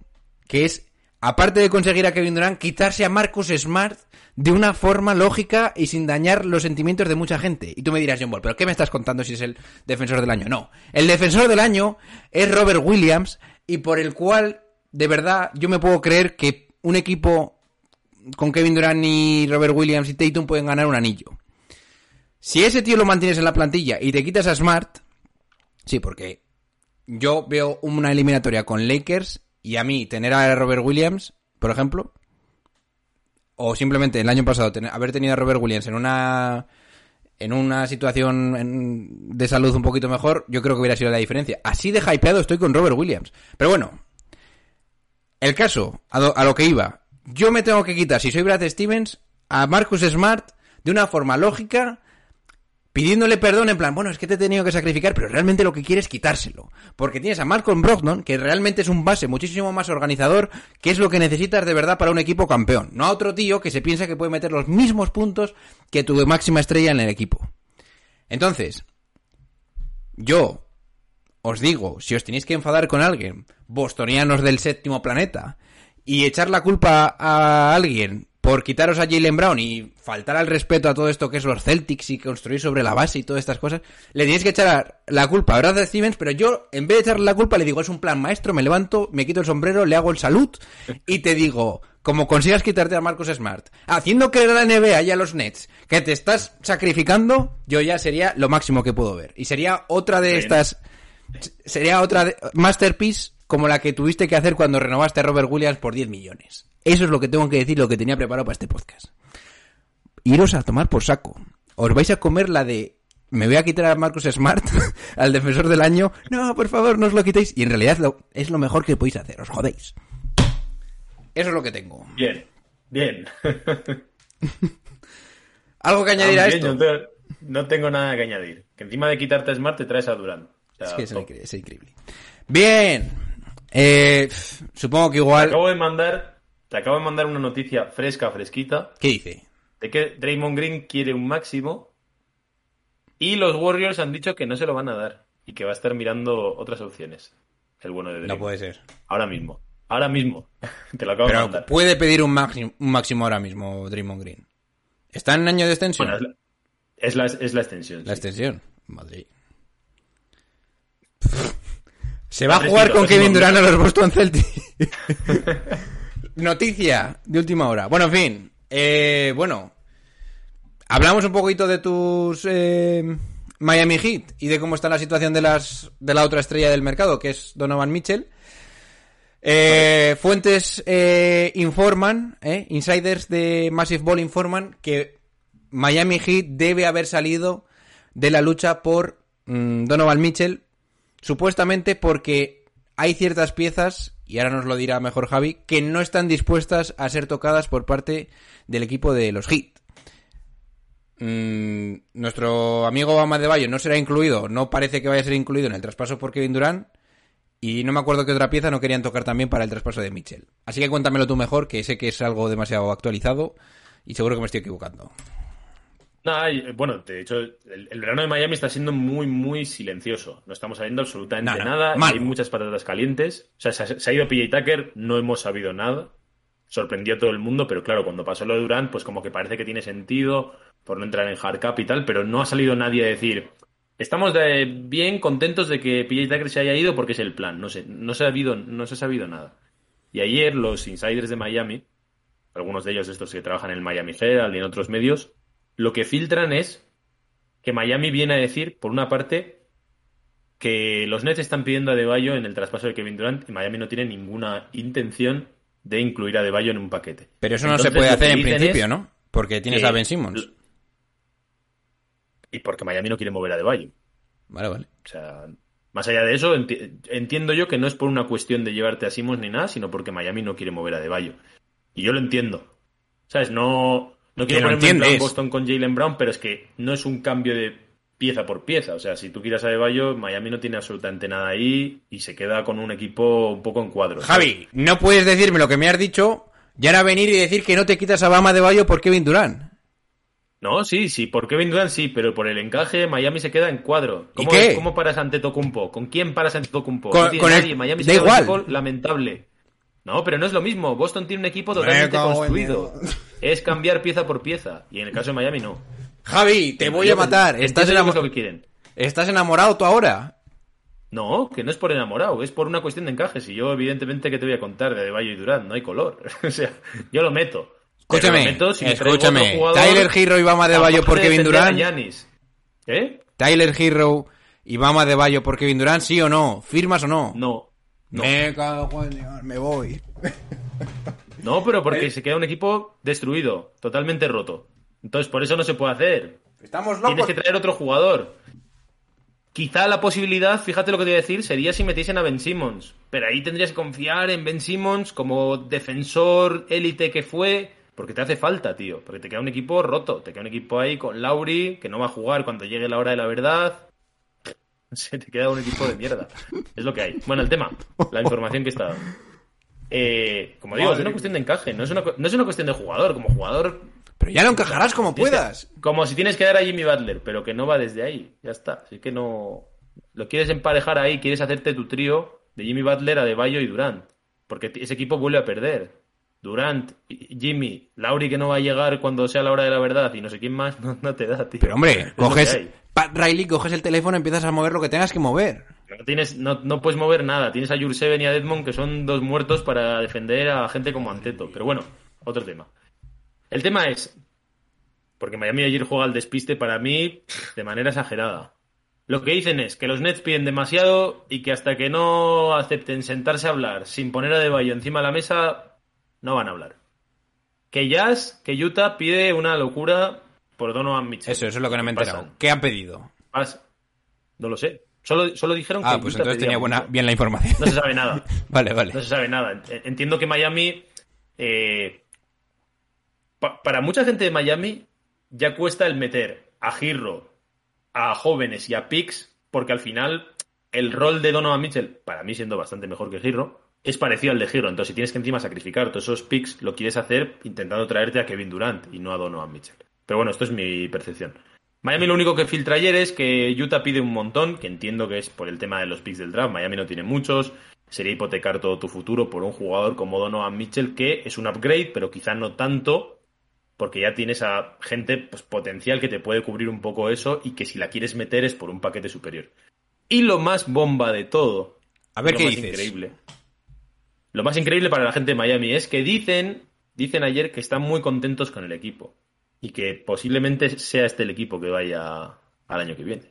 que es, aparte de conseguir a Kevin Durant, quitarse a Marcus Smart de una forma lógica y sin dañar los sentimientos de mucha gente. Y tú me dirás, John Ball, ¿pero qué me estás contando si es el defensor del año? No, el defensor del año es Robert Williams y por el cual, de verdad, yo me puedo creer que un equipo con Kevin Durant y Robert Williams y Tatum pueden ganar un anillo. Si ese tío lo mantienes en la plantilla y te quitas a Smart, sí, porque yo veo una eliminatoria con Lakers y a mí tener a Robert Williams, por ejemplo, o simplemente el año pasado haber tenido a Robert Williams en una en una situación de salud un poquito mejor, yo creo que hubiera sido la diferencia. Así de hypeado estoy con Robert Williams. Pero bueno, el caso, a lo que iba, yo me tengo que quitar, si soy Brad Stevens, a Marcus Smart de una forma lógica, pidiéndole perdón en plan, bueno, es que te he tenido que sacrificar, pero realmente lo que quiere es quitárselo. Porque tienes a Malcolm Brogdon, que realmente es un base muchísimo más organizador, que es lo que necesitas de verdad para un equipo campeón. No a otro tío que se piensa que puede meter los mismos puntos que tu máxima estrella en el equipo. Entonces, yo os digo, si os tenéis que enfadar con alguien, bostonianos del séptimo planeta, y echar la culpa a alguien por quitaros a Jalen Brown y faltar al respeto a todo esto que es los Celtics y construir sobre la base y todas estas cosas, le tenéis que echar la culpa a Brad Stevens, pero yo, en vez de echarle la culpa, le digo, es un plan maestro, me levanto, me quito el sombrero, le hago el salud y te digo, como consigas quitarte a Marcus Smart, haciendo creer a la NBA y a los Nets que te estás sacrificando, yo ya sería lo máximo que puedo ver. Y sería otra de Bien. estas sería otra de- masterpiece como la que tuviste que hacer cuando renovaste a Robert Williams por 10 millones. Eso es lo que tengo que decir, lo que tenía preparado para este podcast. Iros a tomar por saco. Os vais a comer la de me voy a quitar a Marcus Smart, al defensor del año. No, por favor, no os lo quitéis. Y en realidad lo- es lo mejor que podéis hacer, os jodéis. Eso es lo que tengo. Bien, bien. ¿Algo que añadir a esto? no tengo- nada que añadir. Que encima de quitarte a Smart te traes a. O sea, Es que es increíble. es increíble. Bien. Eh, supongo que igual... acabo de mandar, te acabo de mandar una noticia fresca, fresquita, ¿Qué dice? de que Draymond Green quiere un máximo y los Warriors han dicho que no se lo van a dar y que va a estar mirando otras opciones. El bueno de No Draymond. puede ser. Ahora mismo. Ahora mismo. Te lo acabo de mandar. puede pedir un máximo, un máximo ahora mismo Draymond Green. ¿Está en año de extensión? Bueno, es la, es la, es la extensión. La sí. extensión. Madrid. Se va a jugar con. Kevin Durant a los Boston Celtics. Noticia de última hora. Bueno, en fin. Eh, bueno. Hablamos un poquito de tus eh, Miami Heat y de cómo está la situación de las de la otra estrella del mercado, que es Donovan Mitchell. Eh, fuentes informan, eh, insiders de Massive Ball informan que Miami Heat debe haber salido de la lucha por mm, Donovan Mitchell, supuestamente porque hay ciertas piezas, y ahora nos lo dirá mejor Javi, que no están dispuestas a ser tocadas por parte del equipo de los Heat. Mm, nuestro amigo Bama de Bayo no será incluido, no parece que vaya a ser incluido en el traspaso por Kevin Durant. Y no me acuerdo qué otra pieza no querían tocar también para el traspaso de Mitchell. Así que cuéntamelo tú mejor, que sé que es algo demasiado actualizado y seguro que me estoy equivocando. No, y, bueno, de hecho, el, el verano de Miami está siendo muy, muy silencioso. No estamos sabiendo absolutamente Nada. Hay muchas patatas calientes. O sea, se, ha- se ha ido PJ Tucker, no hemos sabido nada. Sorprendió a todo el mundo, pero claro, cuando pasó lo de Durant, pues como que parece que tiene sentido por no entrar en hard cap y tal, pero no ha salido nadie a decir. Estamos de- bien contentos de que PJ Tucker se haya ido porque es el plan. No sé, no se ha habido, no se ha sabido nada. Y ayer los insiders de Miami, algunos de ellos estos que trabajan en el Miami Herald y en otros medios, lo que filtran es que Miami viene a decir, por una parte, que los Nets están pidiendo a Deballo en el traspaso de Kevin Durant y Miami no tiene ninguna intención de incluir a De Bayo en un paquete. Pero eso no se puede hacer en principio, ¿no? Porque tienes a Ben Simmons. Y porque Miami no quiere mover a De Bayo. Vale, vale. O sea, más allá de eso, enti- entiendo yo que no es por una cuestión de llevarte a Simmons ni nada, sino porque Miami no quiere mover a De Bayo. Y yo lo entiendo. ¿Sabes? No, no quiero ponerme en plan. Boston con Jalen Brown, pero es que no es un cambio de pieza por pieza. O sea, si tú quieras a De Bayo, Miami no tiene absolutamente nada ahí y se queda con un equipo un poco en cuadros. Javi, no puedes decirme lo que me has dicho y ahora venir y decir que no te quitas a Bama de Bayo por Kevin Durant. No, sí, sí, por Kevin Durant sí, pero por el encaje Miami se queda en cuadro. ¿Y ¿Cómo, qué? ¿Cómo paras ante Tocumpo? ¿Con quién paras ante Tocumpo? Con- no tiene con el- nadie. Miami da se queda un igual. equipo lamentable. No, pero no es lo mismo. Boston tiene un equipo Me totalmente construido. Es cambiar pieza por pieza. Y en el caso de Miami no. Javi, te voy a matar. Estás, yo que enamo- es lo que quieren. Estás enamorado tú ahora. No, que no es por enamorado, es por una cuestión de encajes. Y yo, evidentemente, que te voy a contar de Bayo y Durant? No hay color. o sea, yo lo meto. Escúchame, lo meto si me traigo escúchame. jugador Tyler Hero y Bama de Bayo por Kevin. Giannis. ¿Eh? Tyler Hero y Bama de Bayo por Kevin Durant, ¿sí o no? ¿Firmas o no? No. No. Me cago en Dios, me voy. No, pero Eh. porque se queda un equipo destruido, totalmente roto. Entonces, por eso no se puede hacer. Estamos Tienes locos. que traer otro jugador. Quizá la posibilidad, fíjate lo que te voy a decir, sería si metiesen a Ben Simmons. Pero ahí tendrías que confiar en Ben Simmons como defensor élite que fue. Porque te hace falta, tío. Porque te queda un equipo roto. Te queda un equipo ahí con Lauri, que no va a jugar cuando llegue la hora de la verdad. Se te queda un equipo de mierda. Es lo que hay. Bueno, el tema. La información que está dando. Eh, como digo, es una cuestión de encaje. No es una, no es una cuestión de jugador. Como jugador, Pero ya lo encajarás como que- puedas. como si tienes que dar a Jimmy Butler, pero que no va desde ahí. Ya está. Así que no. Lo quieres emparejar ahí, quieres hacerte tu trío de Jimmy Butler, Adebayo y Durant. Porque ese equipo vuelve a perder. Durant, Jimmy, Lauri que no va a llegar cuando sea la hora de la verdad y no sé quién más, no, no te da, tío. Pero hombre, Es coges... Pat Riley, coges el teléfono y empiezas a mover lo que tengas que mover. No, tienes, no, no puedes mover nada. Tienes a Jurseven y a Edmond que son dos muertos para defender a gente como Anteto. Pero bueno, otro tema. El tema es. Porque Miami ayer juega al despiste para mí de manera exagerada. Lo que dicen es que los Nets piden demasiado y que hasta que no acepten sentarse a hablar sin poner a De Bayo encima de la mesa, no van a hablar. Que Jazz, que Utah pide una locura por Donovan Mitchell. Eso, eso es lo que no me he enterado. ¿Qué han pedido? Pas- No lo sé. Solo, solo dijeron Ah, que pues Utah entonces tenía buena, bien la información. No se sabe nada. vale, vale. No se sabe nada. Ent- Entiendo que Miami. eh, pa- para mucha gente de Miami ya cuesta el meter a Girro, a jóvenes y a picks, porque al final el rol de Donovan Mitchell, para mí siendo bastante mejor que Girro, es parecido al de Girro. Entonces, si tienes que encima sacrificar todos esos picks, lo quieres hacer intentando traerte a Kevin Durant y no a Donovan Mitchell. Pero bueno, esto es mi percepción. Miami lo único que filtra ayer es que Utah pide un montón, que entiendo que es por el tema de los picks del draft. Miami no tiene muchos. Sería hipotecar todo tu futuro por un jugador como Donovan Mitchell, que es un upgrade, pero quizá no tanto, porque ya tienes a gente pues, potencial que te puede cubrir un poco eso y que si la quieres meter es por un paquete superior. Y lo más bomba de todo, A ver lo qué más dices. increíble. Lo más increíble para la gente de Miami es que dicen, dicen ayer que están muy contentos con el equipo y que posiblemente sea este el equipo que vaya al año que viene.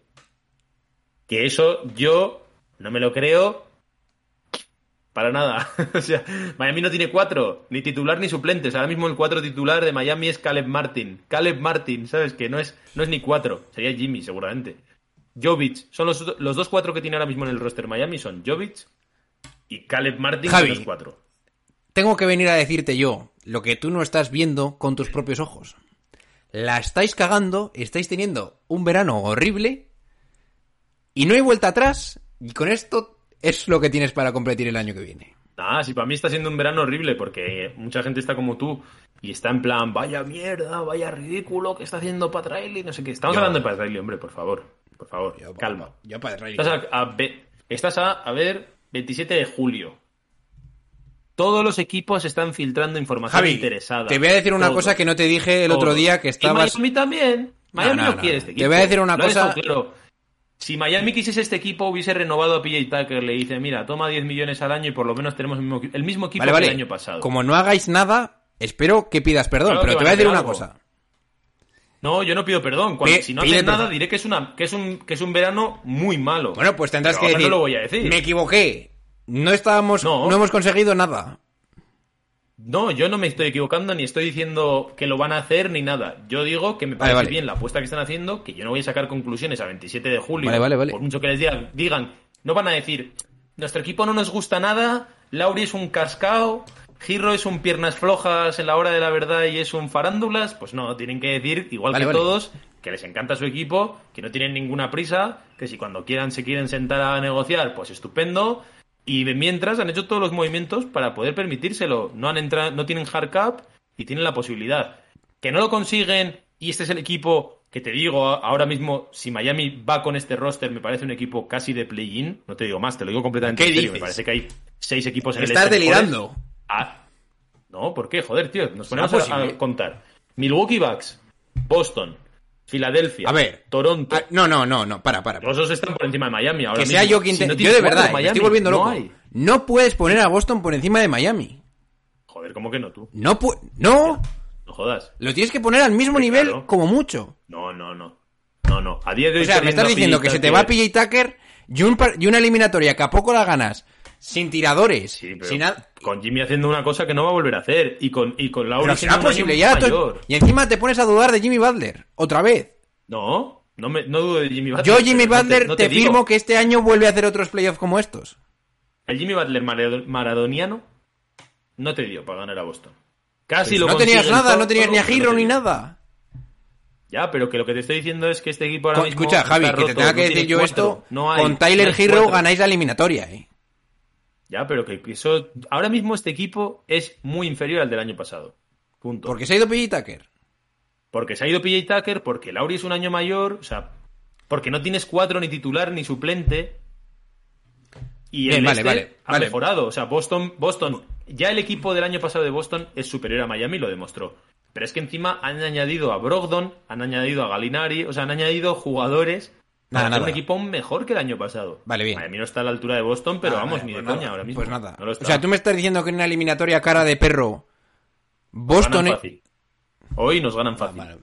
Que eso yo no me lo creo para nada. o sea, Miami no tiene cuatro, ni titular ni suplentes. Ahora mismo el cuatro titular de Miami es Caleb Martin. Caleb Martin, ¿sabes? Que no es, no es ni cuatro, sería Jimmy seguramente. Jovic, son los, los dos cuatro que tiene ahora mismo en el roster Miami son Jovic y Caleb Martin Javi. los cuatro. Tengo que venir a decirte yo lo que tú no estás viendo con tus propios ojos. La estáis cagando, estáis teniendo un verano horrible y no hay vuelta atrás y con esto es lo que tienes para competir el año que viene. Ah, sí, para mí está siendo un verano horrible porque mucha gente está como tú y está en plan, vaya mierda, vaya ridículo que está haciendo Pat Riley, no sé qué. Estamos Yo- hablando de Pat Riley, hombre, por favor, por favor, calma. Yo. Estás a, a estás a, a ver, 27 de julio. Todos los equipos están filtrando información Javi, interesada. te voy a decir una cosa que no te dije el otro día que Y estabas... Miami también. Miami No, no, no, no. quiere este Te equipo. voy a decir una Lo cosa- claro. Si Miami quisiese este equipo, hubiese renovado a PJ Tucker. Le dice, mira, toma 10 millones al año y por lo menos tenemos el mismo, el mismo equipo Vale, que vale. el año pasado. Como no hagáis nada, espero que pidas perdón, Claro pero te voy a decir una cosa. No, yo no pido perdón. Cuando- si no hacen nada, diré que es, una, que, es un, que es un verano muy malo. Bueno, pues tendrás Pero que decir... no lo voy a decir. Me equivoqué. No estábamos... No. no hemos conseguido nada. No, yo no me estoy equivocando ni estoy diciendo que lo van a hacer ni nada. Yo digo que me parece vale. bien la apuesta que están haciendo, que yo no voy a sacar conclusiones a 27 de julio. Vale, vale, vale. Por mucho que les digan, digan, no van a decir, nuestro equipo no nos gusta nada, Lauri es un cascao, Giro es un piernas flojas en la hora de la verdad y es un farándulas. Pues no, tienen que decir, igual que todos, que les encanta su equipo, que no tienen ninguna prisa, que si cuando quieran se quieren sentar a negociar, pues estupendo. Y mientras han hecho todos los movimientos para poder permitírselo. No han entrado, no tienen hard cap y tienen la posibilidad. Que no lo consiguen y este es el equipo que te digo ahora mismo, si Miami va con este roster, me parece un equipo casi de play-in. No te digo más, te lo digo completamente ¿Qué serio. Me parece que hay seis equipos en el Estás este delirando. Ah, no, ¿por qué? Joder, tío, nos ponemos ¿Será a, a contar. Milwaukee Bucks, Boston, Filadelfia, A ver. Toronto. Ah, no, no, no, no, para, para. Los dos están por encima de Miami ahora que sea yo quien Si te... no yo de verdad, me estoy volviendo no loco. hay. No puedes poner a Boston por encima de Miami. Joder, ¿cómo que no tú? No pu- No, No jodas. lo tienes que poner al mismo nivel claro. como mucho. No, no, no. No, no. A día de hoy O sea, me estás diciendo que se te va a PJ Tucker y, un par- y una eliminatoria que a poco la ganas, sin tiradores, Sí, pero sin nada... con Jimmy haciendo una cosa que no va a volver a hacer. Y con, y con Pero siendo será posible, ya mayor. Y encima te pones a dudar de Jimmy Butler, otra vez. No, no, me, no dudo de Jimmy Butler. Yo, Jimmy no Butler, no te, firmo que este año vuelve a hacer otros playoffs como estos. El Jimmy Butler marado- maradoniano no te dio para ganar a Boston. Casi Pues lo no tenías nada, todo, no tenías ni a no Giro ni nada. Ya, pero que lo que te estoy diciendo es que este equipo ahora Con- mismo escucha, Javi, que te tenga no que decir yo cuatro, esto, no hay, con no Tyler hay Hero cuatro. ganáis la eliminatoria, eh. Ya, pero que eso ahora mismo este equipo es muy inferior al del año pasado. Punto. Porque se ha ido PJ Tucker. Porque se ha ido PJ Tucker, porque Lauri es un año mayor, o sea, porque no tienes cuatro ni titular ni suplente. Y Bien, el vale, este vale, ha vale. mejorado. O sea, Boston, Boston, ya el equipo del año pasado de Boston es superior a Miami, lo demostró. Pero es que encima han añadido a Brogdon, han añadido a Galinari, o sea, han añadido jugadores Nada, nada. un equipo mejor que el año pasado. Vale, bien. Miami no está a la altura de Boston, pero Ah, vamos, vale, ni de pues coña nada, ahora mismo. Pues nada. No o sea, tú me estás diciendo que en una eliminatoria cara de perro, Nos Boston... e- fácil. Hoy nos ganan fácil. Vale.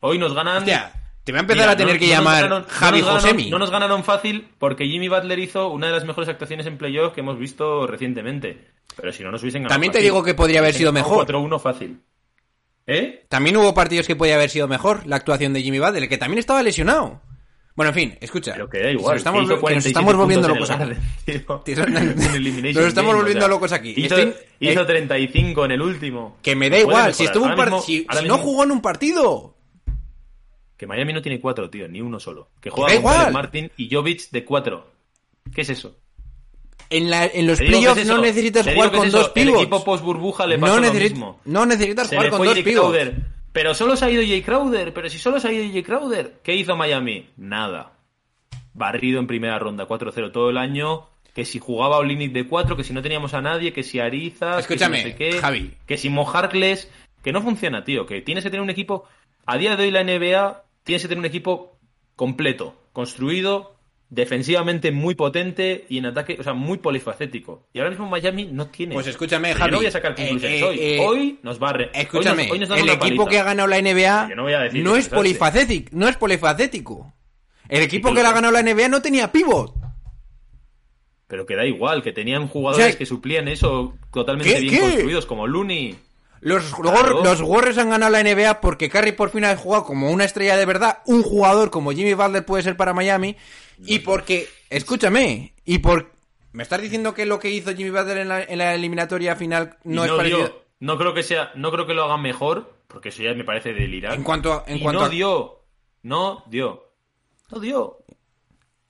Hoy nos ganan. Hostia, te voy a empezar Mira, a tener no- que no nos llamar ganaron- Javi nos ganaron- Josemi. No nos ganaron fácil porque Jimmy Butler hizo una de las mejores actuaciones en playoff que hemos visto recientemente. Pero si no nos hubiesen ganado. También te fácil. digo que podría haber sido mejor. 4-1 fácil. ¿Eh? También hubo partidos que podía haber sido mejor la actuación de Jimmy Butler, que también estaba lesionado. Bueno, en fin, escucha. Pero que da Nos igual. estamos, que nos 47 estamos volviendo locos el aquí. Nos estamos volviendo locos aquí. Hizo, Estoy- hizo eh, 35 en el último. Que me da Puede igual, mejorar. si estuvo un Ahora par- mismo- si, ahora si no jugó en un partido. Que Miami no tiene cuatro, tío, ni uno solo. Que juega con igual. Martin y Jovic de cuatro. ¿Qué es eso? En, la, en los playoffs es no necesitas jugar es con dos El pivots. equipo post burbuja le pasó no, lo necesi- mismo. no necesitas Se jugar con dos pivots. Pero solo se ha ido Jay Crowder. Pero si solo se ha ido Jay Crowder. ¿Qué hizo Miami? Nada. Barrido en primera ronda, 4-0 todo el año. Que si jugaba Olinic de 4, que si no teníamos a nadie, que si Arizas, Escúchame, que si no sé qué, Javi. que si Mojarles, que no funciona, tío. Que tienes que tener un equipo. A día de hoy la NBA tienes que tener un equipo completo, construido, defensivamente muy potente y en ataque, o sea, muy polifacético. Y ahora mismo Miami no tiene. Pues escúchame, Javi. Yo no voy a sacar conclusiones Eh, eh, hoy. eh, hoy nos barre. Escúchame, hoy nos, hoy nos el equipo que ha ganado la NBA no decir es polifacético, no es polifacético. El equipo Sí, que la ha ganado la NBA no tenía pivot. Pero que da igual, que tenían jugadores O sea, que suplían eso totalmente ¿qué? bien ¿Qué? construidos, como Looney. Los, Claro. los Warriors han ganado la NBA porque Curry por fin ha jugado como una estrella de verdad, un jugador como Jimmy Butler puede ser para Miami, y porque, escúchame, y por... ¿Me estás diciendo que lo que hizo Jimmy Butler en la, en la eliminatoria final no, es dio- parecido? no creo que sea, no creo que lo hagan mejor, porque eso ya me parece delirar. En cuanto a- en Y cuanto no a- dio, no dio, no dio.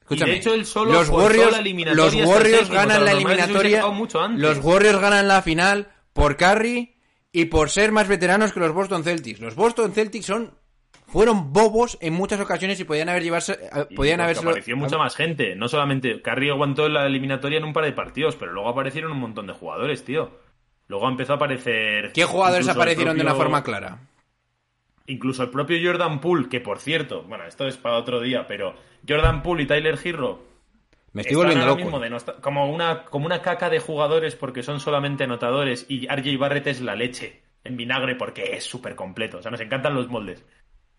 Escúchame, Y de hecho, él solo los Warriors, la eliminatoria los Warriors ganan la eliminatoria, acabado mucho antes. los Warriors ganan la final por Curry y por ser más veteranos que los Boston Celtics. Los Boston Celtics son fueron bobos en muchas ocasiones y podían haber llevarse, eh, Y podían haberse apareció mucha más gente. No solamente Curry aguantó la eliminatoria en un par de partidos, pero luego aparecieron un montón de jugadores, tío. Luego empezó a aparecer. ¿Qué jugadores aparecieron de una forma clara? Incluso el propio Jordan Poole, que por cierto, bueno, esto es para otro día, pero Jordan Poole y Tyler Hero Me estoy están volviendo ahora loco. mismo de no estar- como una como una caca de jugadores porque son solamente anotadores y RJ Barrett es la leche en vinagre porque es súper completo. O sea, nos encantan los moldes.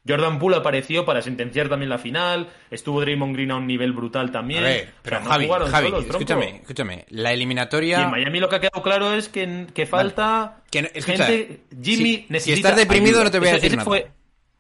Jordan Poole apareció para sentenciar también la final. Estuvo Draymond Green a un nivel brutal también. A ver, O sea, pero no Javi, solos, escúchame, escúchame. La Y eliminatoria... en Miami lo que ha quedado claro es que, que falta Que no- escucha, gente. Jimmy si- si necesita. estás deprimido, ayuda. no te voy a Eso- decir nada. Fue,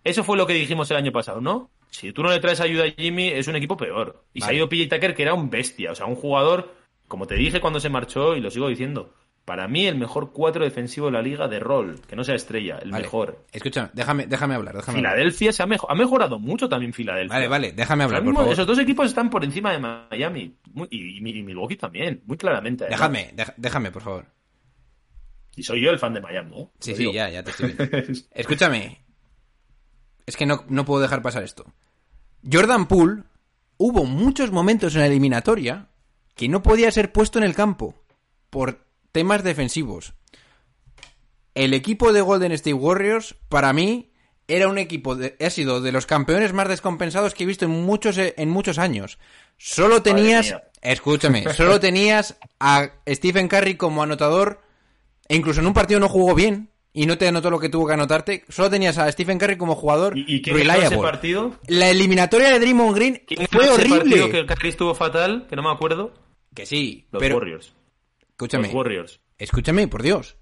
eso fue lo que dijimos el año pasado, ¿no? Si tú no le traes ayuda a Jimmy, es un equipo peor. Y se ha ido PJ Tucker, que era un bestia. O sea, un jugador, como te dije cuando se marchó, y lo sigo diciendo. Para mí, el mejor cuatro defensivo de la liga de rol. Que no sea estrella, el Vale, mejor. Escúchame, déjame, déjame hablar, déjame hablar. Filadelfia se ha, ha mejorado mucho también Filadelfia. Vale, vale, déjame hablar, Ahora por mismo, favor. Esos dos equipos están por encima de Miami. Muy- y, y- y Milwaukee también, muy claramente. además. Déjame, déjame, por favor. Y soy yo el fan de Miami, ¿eh? Sí, sí, ya, ya te estoy viendo. Escúchame. Es que no, no puedo dejar pasar esto. Jordan Poole hubo muchos momentos en la eliminatoria que no podía ser puesto en el campo por temas defensivos. El equipo de Golden State Warriors, para mí, era un equipo, de- ha sido de los campeones más descompensados que he visto en muchos, en muchos años. Solo tenías, escúchame, solo tenías a Stephen Curry como anotador e incluso en un partido no jugó bien y no te anotó lo que tuvo que anotarte. Solo tenías a Stephen Curry como jugador ¿Y, y ganó ese reliable. partido? La eliminatoria de Draymond Green ¿Quién fue ganó ese partido horrible. que Curry estuvo fatal, que no me acuerdo. Que sí, Los pero Warriors. escúchame, Los Warriors. escúchame, por Dios.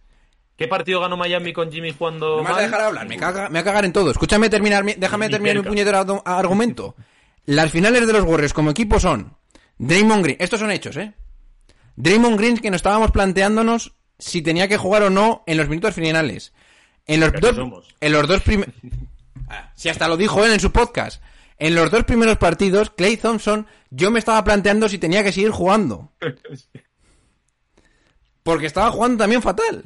¿Qué partido ganó Miami con Jimmy jugando No me vas a dejar hablar, me, caga- me va a cagar en todo. Escúchame terminar, mi- déjame Ni terminar mi cerca. puñetero argu- argumento. Las finales de los Warriors como equipo son Draymond Green, estos son hechos, ¿eh? Draymond Green que nos estábamos planteándonos si tenía que jugar o no en los minutos finales. En los dos, en los dos primeros, si hasta lo dijo él en su podcast. En los dos primeros partidos, Clay Thompson, yo me estaba planteando si tenía que seguir jugando. Porque estaba jugando también fatal.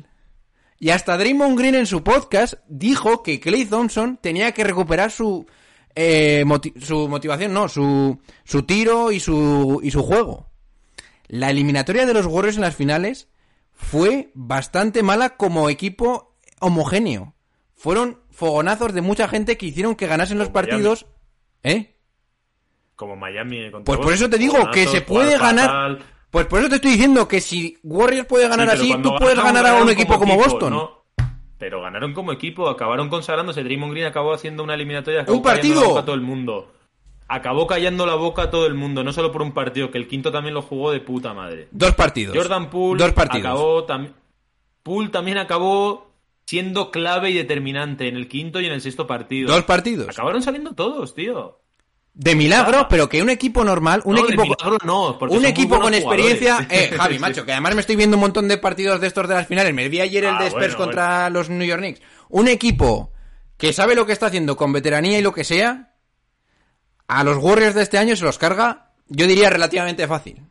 Y hasta Draymond Green en su podcast dijo que Clay Thompson tenía que recuperar su eh, moti- su motivación, no, su, su tiro y su, y su juego. La eliminatoria de los Warriors en las finales fue bastante mala como equipo homogéneo. Fueron fogonazos de mucha gente que hicieron que ganasen los Miami. partidos. ¿Eh? Como Miami. contra Pues por eso te digo que se puede ganar. fatal. Pues por eso te estoy diciendo que si Warriors puede ganar Sí, así, tú puedes ganar a un equipo como, Boston. ¿no? Pero ganaron como equipo, acabaron consagrándose. Draymond Green acabó haciendo una eliminatoria. ¡Un partido! la boca a todo el mundo. Acabó callando la boca a todo el mundo, no solo por un partido, que el quinto también lo jugó de puta madre. Dos partidos. Jordan Poole Dos partidos. acabó también. Poole también acabó siendo clave y determinante en el quinto y en el sexto partido. Dos partidos. Acabaron saliendo todos, tío. De milagro, Ah. pero que un equipo normal, un No, de equipo, milagro no, un equipo con experiencia, eh, Javi, macho, que además me estoy viendo un montón de partidos de estos de las finales. Me vi ayer el Ah, de Spurs bueno, contra los New York Knicks. Un equipo que sabe lo que está haciendo con veteranía y lo que sea, a los Warriors de este año se los carga, yo diría relativamente fácil.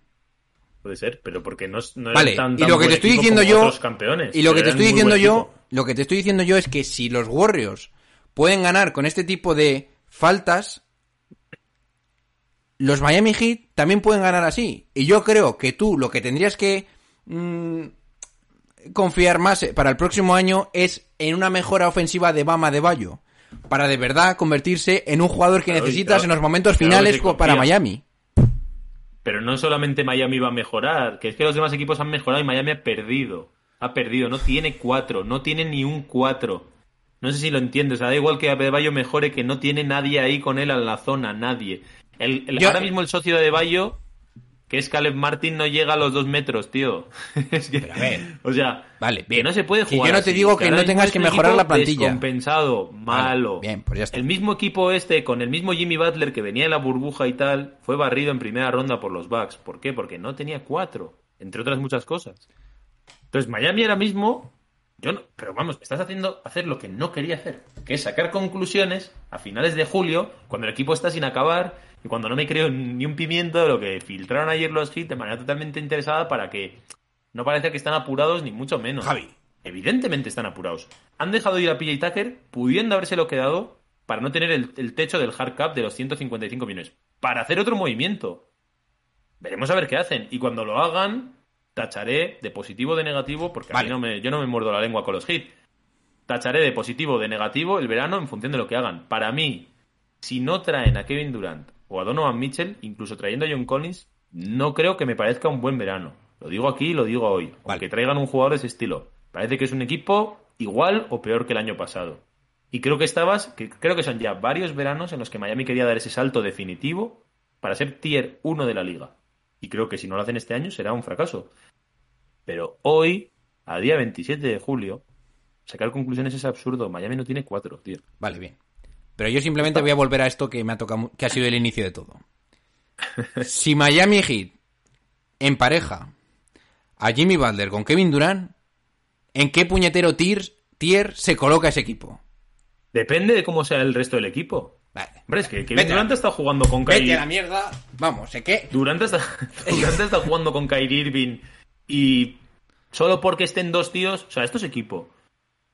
Puede ser, pero porque no, no eran Vale, tan, y lo que te estoy diciendo yo campeones, y lo que te estoy diciendo yo, equipo. lo que te estoy diciendo yo es que si los Warriors pueden ganar con este tipo de faltas, los Miami Heat también pueden ganar así. Y yo creo que tú lo que tendrías que mm, confiar más para el próximo año es en una mejora ofensiva de Bama de Bayo. Para de verdad convertirse en un jugador que Claro, necesitas claro, en los momentos finales para. Miami. Pero no solamente Miami va a mejorar, que es que los demás equipos han mejorado y Miami ha perdido. Ha perdido, no tiene cuatro, no tiene ni un cuatro. No sé si lo entiendes, o sea, da igual que Adebayo mejore, que no tiene nadie ahí con él en la zona, nadie. El, el- Yo- ahora mismo el socio de Adebayo, que es Caleb Martin, no llega a los dos metros, tío. es que, Pero a ver. o sea, Vale, que bien. no se puede Que jugar. yo no te así, digo que no tengas que mejorar la plantilla. Descompensado, malo. bien, pues ya está. El mismo equipo este, con el mismo Jimmy Butler que venía de la burbuja y tal, fue barrido en primera ronda por los Bucks. ¿Por qué? Porque no tenía cuatro, entre otras muchas cosas. Entonces, Miami ahora mismo, yo no, pero vamos, estás haciendo hacer lo que no quería hacer, que es sacar conclusiones a finales de julio, cuando el equipo está sin acabar y cuando no me creo ni un pimiento de lo que filtraron ayer los hits de manera totalmente interesada para que no parezca que están apurados ni mucho menos. Javi. Evidentemente están apurados. Han dejado ir a PJ Tucker pudiendo habérselo quedado para no tener el, el techo del hard cap de los 155 millones. Para hacer otro movimiento. Veremos a ver qué hacen. Y cuando lo hagan, tacharé de positivo o de negativo, porque a mí no me, yo no me muerdo la lengua con los hits. Tacharé de positivo o de negativo el verano en función de lo que hagan. Para mí, si no traen a Kevin Durant o a Donovan Mitchell, incluso trayendo a John Collins, no creo que me parezca un buen verano. Lo digo aquí y lo digo hoy. Vale. Aunque traigan un jugador de ese estilo. Parece que es un equipo igual o peor que el año pasado. Y creo que estabas, que creo que son ya varios veranos en los que Miami quería dar ese salto definitivo para ser tier 1 de la liga. Y creo que si no lo hacen este año será un fracaso. Pero hoy, a día 27 de julio, sacar conclusiones es absurdo. Miami no tiene cuatro, tío. Vale, bien. Pero yo simplemente voy a volver a esto que me ha tocado, que ha sido el inicio de todo. Si Miami Heat empareja a Jimmy Butler con Kevin Durant, ¿en qué puñetero tier, tier se coloca ese equipo? Depende de cómo sea el resto del equipo. Vale. Hombre, es que Kevin Durant está jugando con Kyrie. Vete a la mierda. Vamos, ¿sé qué? Durant está, Durant está jugando con Kyrie Irving y solo porque estén dos tíos, o sea, esto es equipo.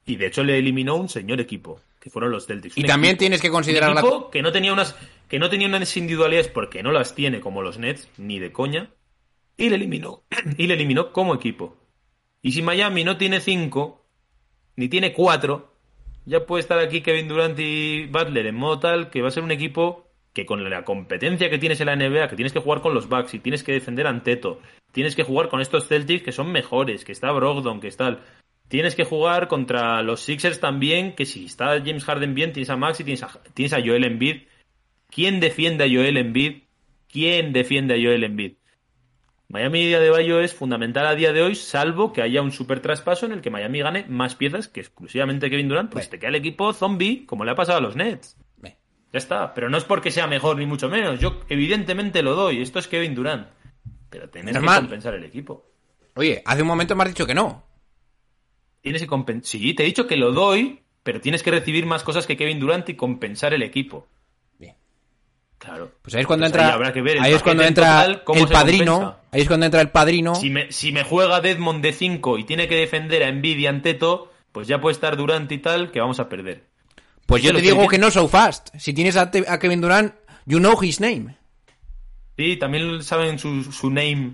Y de hecho le eliminó un señor equipo, que fueron los Celtics. Y Un también equipo- tienes que un considerar la... que no tenía unas que no tenía unas individualidades porque no las tiene como los Nets ni de coña y le eliminó y le eliminó como equipo. Y si Miami no tiene cinco ni tiene cuatro, ya puede estar aquí Kevin Durant y Butler en modo tal que va a ser un equipo que con la competencia que tienes en la NBA, que tienes que jugar con los Bucks y tienes que defender a Anteto, tienes que jugar con estos Celtics que son mejores, que está Brogdon, que está... Tienes que jugar contra los Sixers también, que si está James Harden bien, tienes a Max y tienes a, tienes a Joel Embiid. ¿Quién defiende a Joel Embiid? ¿Quién defiende a Joel Embiid? Miami de Bayo es fundamental a día de hoy, salvo que haya un super traspaso en el que Miami gane más piezas que exclusivamente Kevin Durant, pues te queda el equipo zombie, como le ha pasado a los Nets. Ya está, pero no es porque sea mejor ni mucho menos. Yo evidentemente lo doy, esto es Kevin Durant. Pero Normal. que compensar el equipo. Oye, hace un momento me has dicho que no. Tienes que compensar. Sí, te he dicho que lo doy, pero tienes que recibir más cosas que Kevin Durant y compensar el equipo. Bien. Claro. Pues ahí es cuando Entonces, entra, ahí habrá que ver ahí es cuando entra total, cómo el padrino, compensa. ahí es cuando entra el padrino. Si me, si me juega Deadmond de 5 y tiene que defender a Embiid y a Anteto, pues ya puede estar Durant y tal, que vamos a perder. Pues yo Yo te digo que no so fast. Si tienes a Kevin Durant, you know his name. Sí, también saben su, su name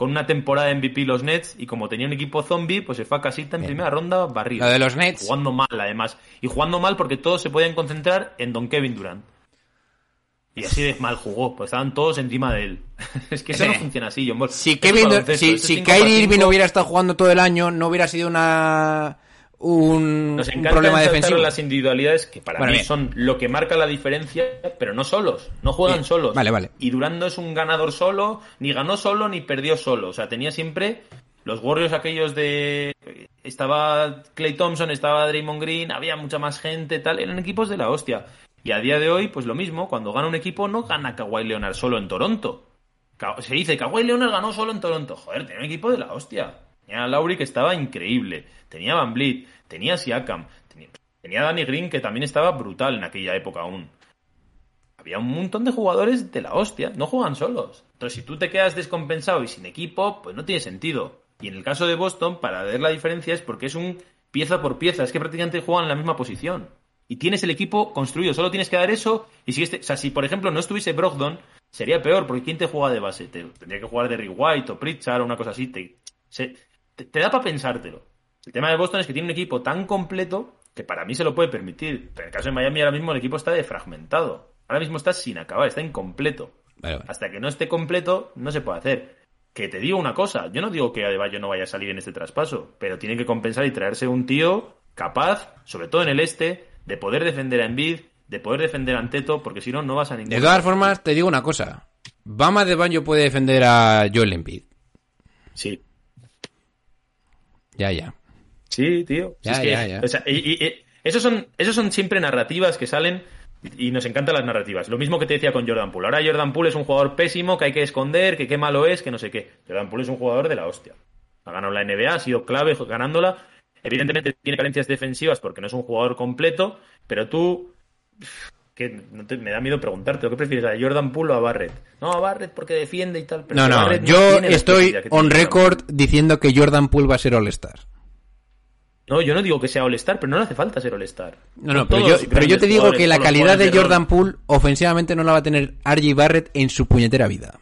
con una temporada de MVP los Nets y como tenía un equipo zombie, pues se fue a casita en primera ronda barrido. Lo de los Nets. Jugando mal, además. Y jugando mal porque todos se podían concentrar en Don Kevin Durant. Y así de mal jugó, pues estaban todos encima de él. es que eso no funciona así, John Ball. Si Kevin, si, si Kyrie. Irving hubiera estado jugando todo el año, no hubiera sido una un, Nos un problema defensivo. las individualidades que para Bueno, mí bien. son lo que marca la diferencia, pero no solos, no juegan Bien, solos. vale, vale. Y Durant no es un ganador solo, ni ganó solo, ni perdió solo. O sea, tenía siempre los Warriors aquellos de... Estaba Clay Thompson, estaba Draymond Green, había mucha más gente, tal, eran equipos de la hostia. Y a día de hoy, pues lo mismo, cuando gana un equipo no gana Kawhi Leonard solo en Toronto. Se dice, Kawhi Leonard ganó solo en Toronto. Joder, tenía un equipo de la hostia. Tenía a que estaba increíble. Tenía Van Vliet. Tenía Siakam. Tenía, tenía Danny Green que también estaba brutal en aquella época aún. Había un montón de jugadores de la hostia. No juegan solos. Entonces, si tú te quedas descompensado y sin equipo, pues no tiene sentido. Y en el caso de Boston, para ver la diferencia es porque es un pieza por pieza. Es que prácticamente juegan en la misma posición. Y tienes el equipo construido. Solo tienes que dar eso. Y si este, o sea, si por ejemplo no estuviese Brogdon, sería peor, porque ¿quién te juega de base? Te- tendría que jugar de White o Pritchard o una cosa así. Te, te da para pensártelo. El tema de Boston es que tiene un equipo tan completo que para mí se lo puede permitir. Pero en el caso de Miami ahora mismo el equipo está defragmentado. Ahora mismo está sin acabar, está incompleto. Vale, vale. Hasta que no esté completo, no se puede hacer. Que te digo una cosa, yo no digo que Adebayo no vaya a salir en este traspaso, pero tiene que compensar y traerse un tío capaz, sobre todo en el este, de poder defender a Embiid, de poder defender a Anteto, porque si no, no vas a ningún De todas formas, te digo una cosa. Bama de Banjo puede defender a Joel Embiid. Sí, Ya, ya. Sí, tío. Si Ya, es que, ya, ya. o sea, y, y- y- esos son, esos son siempre narrativas que salen y nos encantan las narrativas. Lo mismo que te decía con Jordan Poole. Ahora Jordan Poole es un jugador pésimo que hay que esconder, que qué malo es, que no sé qué. Jordan Poole es un jugador de la hostia. Ha ganado la NBA, ha sido clave ganándola. Evidentemente tiene carencias defensivas porque no es un jugador completo, pero tú que no te- me da miedo preguntarte, ¿qué prefieres a Jordan Poole o a Barrett? No, a Barrett porque defiende y tal. Pero No, que no, yo estoy que on record diciendo que Jordan Poole va a ser All-Star. No, yo no digo que sea All-Star, pero no le hace falta ser All-Star. No, no, pero yo, pero yo te digo que la calidad de. Jordan Poole ofensivamente no la va a tener RJ Barrett en su puñetera vida.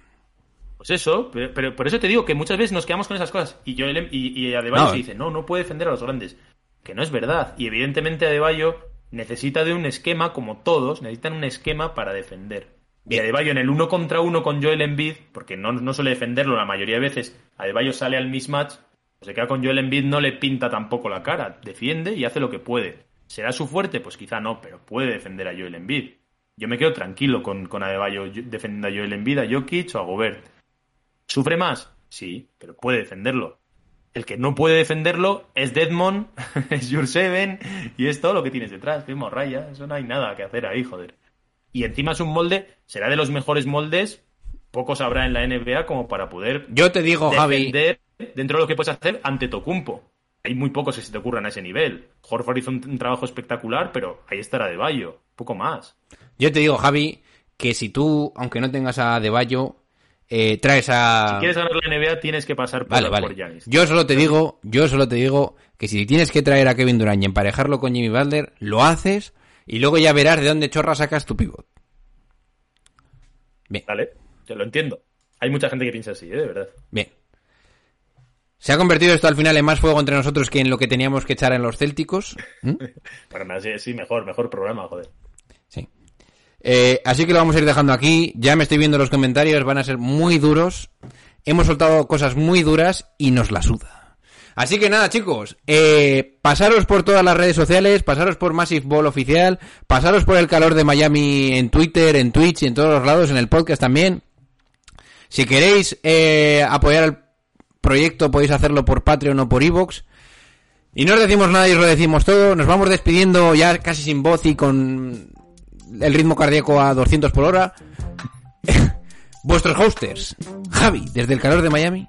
Pues eso, pero, pero por eso te digo que muchas veces nos quedamos con esas cosas. Y yo y, y Adebayo No. se dice, no, no puede defender a los grandes. Que no es verdad. Y evidentemente Adebayo necesita de un esquema, como todos, necesitan un esquema para defender. Y. Adebayo en el uno contra uno con Joel Embiid, porque no, no suele defenderlo la mayoría de veces, Adebayo sale al mismatch, pues se queda con Joel Embiid, no le pinta tampoco la cara, defiende y hace lo que puede. ¿Será su fuerte? Pues quizá no, pero puede defender a Joel Embiid. Yo me quedo tranquilo con, con Adebayo yo- defendiendo a Joel Embiid, a Jokic o a Gobert. ¿Sufre más? Sí, pero puede defenderlo. El que no puede defenderlo es Deadmond, es Jurseven y es todo lo que tienes detrás. Que es morraya, eso no hay nada que hacer ahí, joder. Y encima es un molde, será de los mejores moldes, pocos habrá en la NBA como para poder Yo te digo, Javi, defender dentro de lo que puedes hacer ante Tocumpo. Hay muy pocos que se te ocurran a ese nivel. Horford hizo un, un trabajo espectacular, pero ahí estará de Bayo, poco más. yo te digo, Javi, que si tú, aunque no tengas a Deballo, eh, traes a... Si quieres ganar la NBA tienes que pasar por, Vale, por vale. Giannis. Yo solo te digo, yo solo te digo que si tienes que traer a Kevin Durant y emparejarlo con Jimmy Butler, lo haces y luego ya verás de dónde chorra sacas tu pivot. Bien, Vale, te lo entiendo. Hay mucha gente que piensa así, ¿eh? de verdad. bien. Se ha convertido esto al final en más fuego entre nosotros que en lo que teníamos que echar en los célticos. ¿Mm? Para nada, sí, sí, mejor, mejor programa, joder. Eh, así que lo vamos a ir dejando aquí. Ya me estoy viendo los comentarios, van a ser muy duros. Hemos soltado cosas muy duras y nos la suda. Así que nada, chicos, eh, pasaros por todas las redes sociales, pasaros por Massive Ball oficial, pasaros por el calor de Miami en Twitter, en Twitch y en todos los lados, en el podcast también. Si queréis eh, apoyar el proyecto, podéis hacerlo por Patreon o por Evox. Y no os decimos nada y os lo decimos todo. Nos vamos despidiendo ya casi sin voz y con el ritmo cardíaco a 200 por hora. Vuestros hosters. Javi, desde el calor de Miami.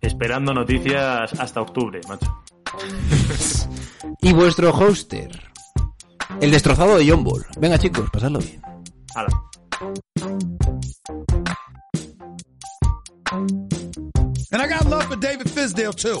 Esperando noticias hasta octubre, macho. Y vuestro hoster. El destrozado de John Ball. Venga chicos, pasadlo bien. Hala. And I got love for David Fisdale too.